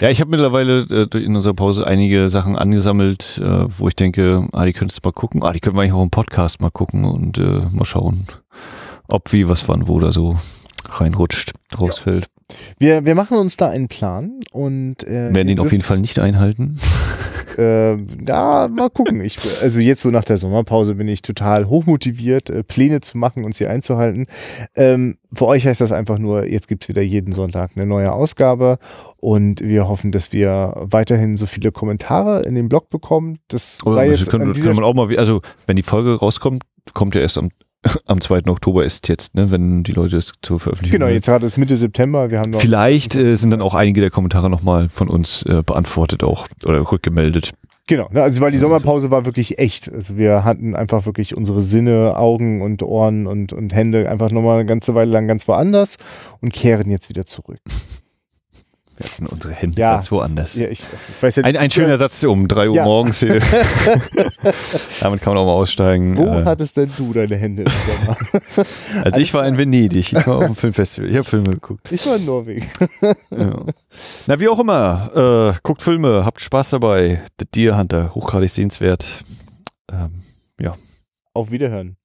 Ja, ich habe mittlerweile äh, in unserer Pause einige Sachen angesammelt, äh, wo ich denke, ah, die könntest du mal gucken. Ah, die können wir eigentlich auch im Podcast mal gucken und äh, mal schauen, ob wie, was, wann, wo da so reinrutscht, rausfällt. Wir, wir machen uns da einen Plan und äh, Werden ihn auf jeden Fall nicht einhalten. Äh, ja, mal gucken. Ich, also jetzt so nach der Sommerpause bin ich total hochmotiviert, äh, Pläne zu machen und sie einzuhalten. Ähm, für euch heißt das einfach nur, jetzt gibt's wieder jeden Sonntag eine neue Ausgabe und wir hoffen, dass wir weiterhin so viele Kommentare in den Blog bekommen. Das Oder sei das jetzt können, kann man auch mal, also wenn die Folge rauskommt, kommt ja erst am, am 2. Oktober ist jetzt, ne, wenn die Leute es zur Veröffentlichung Genau, jetzt gerade ist Mitte September. Wir haben noch Vielleicht äh, sind dann auch einige der Kommentare nochmal von uns äh, beantwortet auch oder rückgemeldet. Genau, ne, also weil die Sommerpause war wirklich echt. Also wir hatten einfach wirklich unsere Sinne, Augen und Ohren und, und Hände einfach nochmal eine ganze Weile lang ganz woanders und kehren jetzt wieder zurück. Wir hatten unsere Hände Ja. ganz woanders. Ja, ich, ich ja, Ein, ein schöner Satz um 3 Uhr morgens hier. Damit kann man auch mal aussteigen. Wo Äh, hattest denn du deine Hände im Sommer? also ich war in Venedig, ich war auf dem Filmfestival, ich habe Filme geguckt. Ich war in Norwegen. Na, wie auch immer, äh, guckt Filme, habt Spaß dabei. The Deer Hunter, hochgradig sehenswert. Ähm, ja. Auf Wiederhören.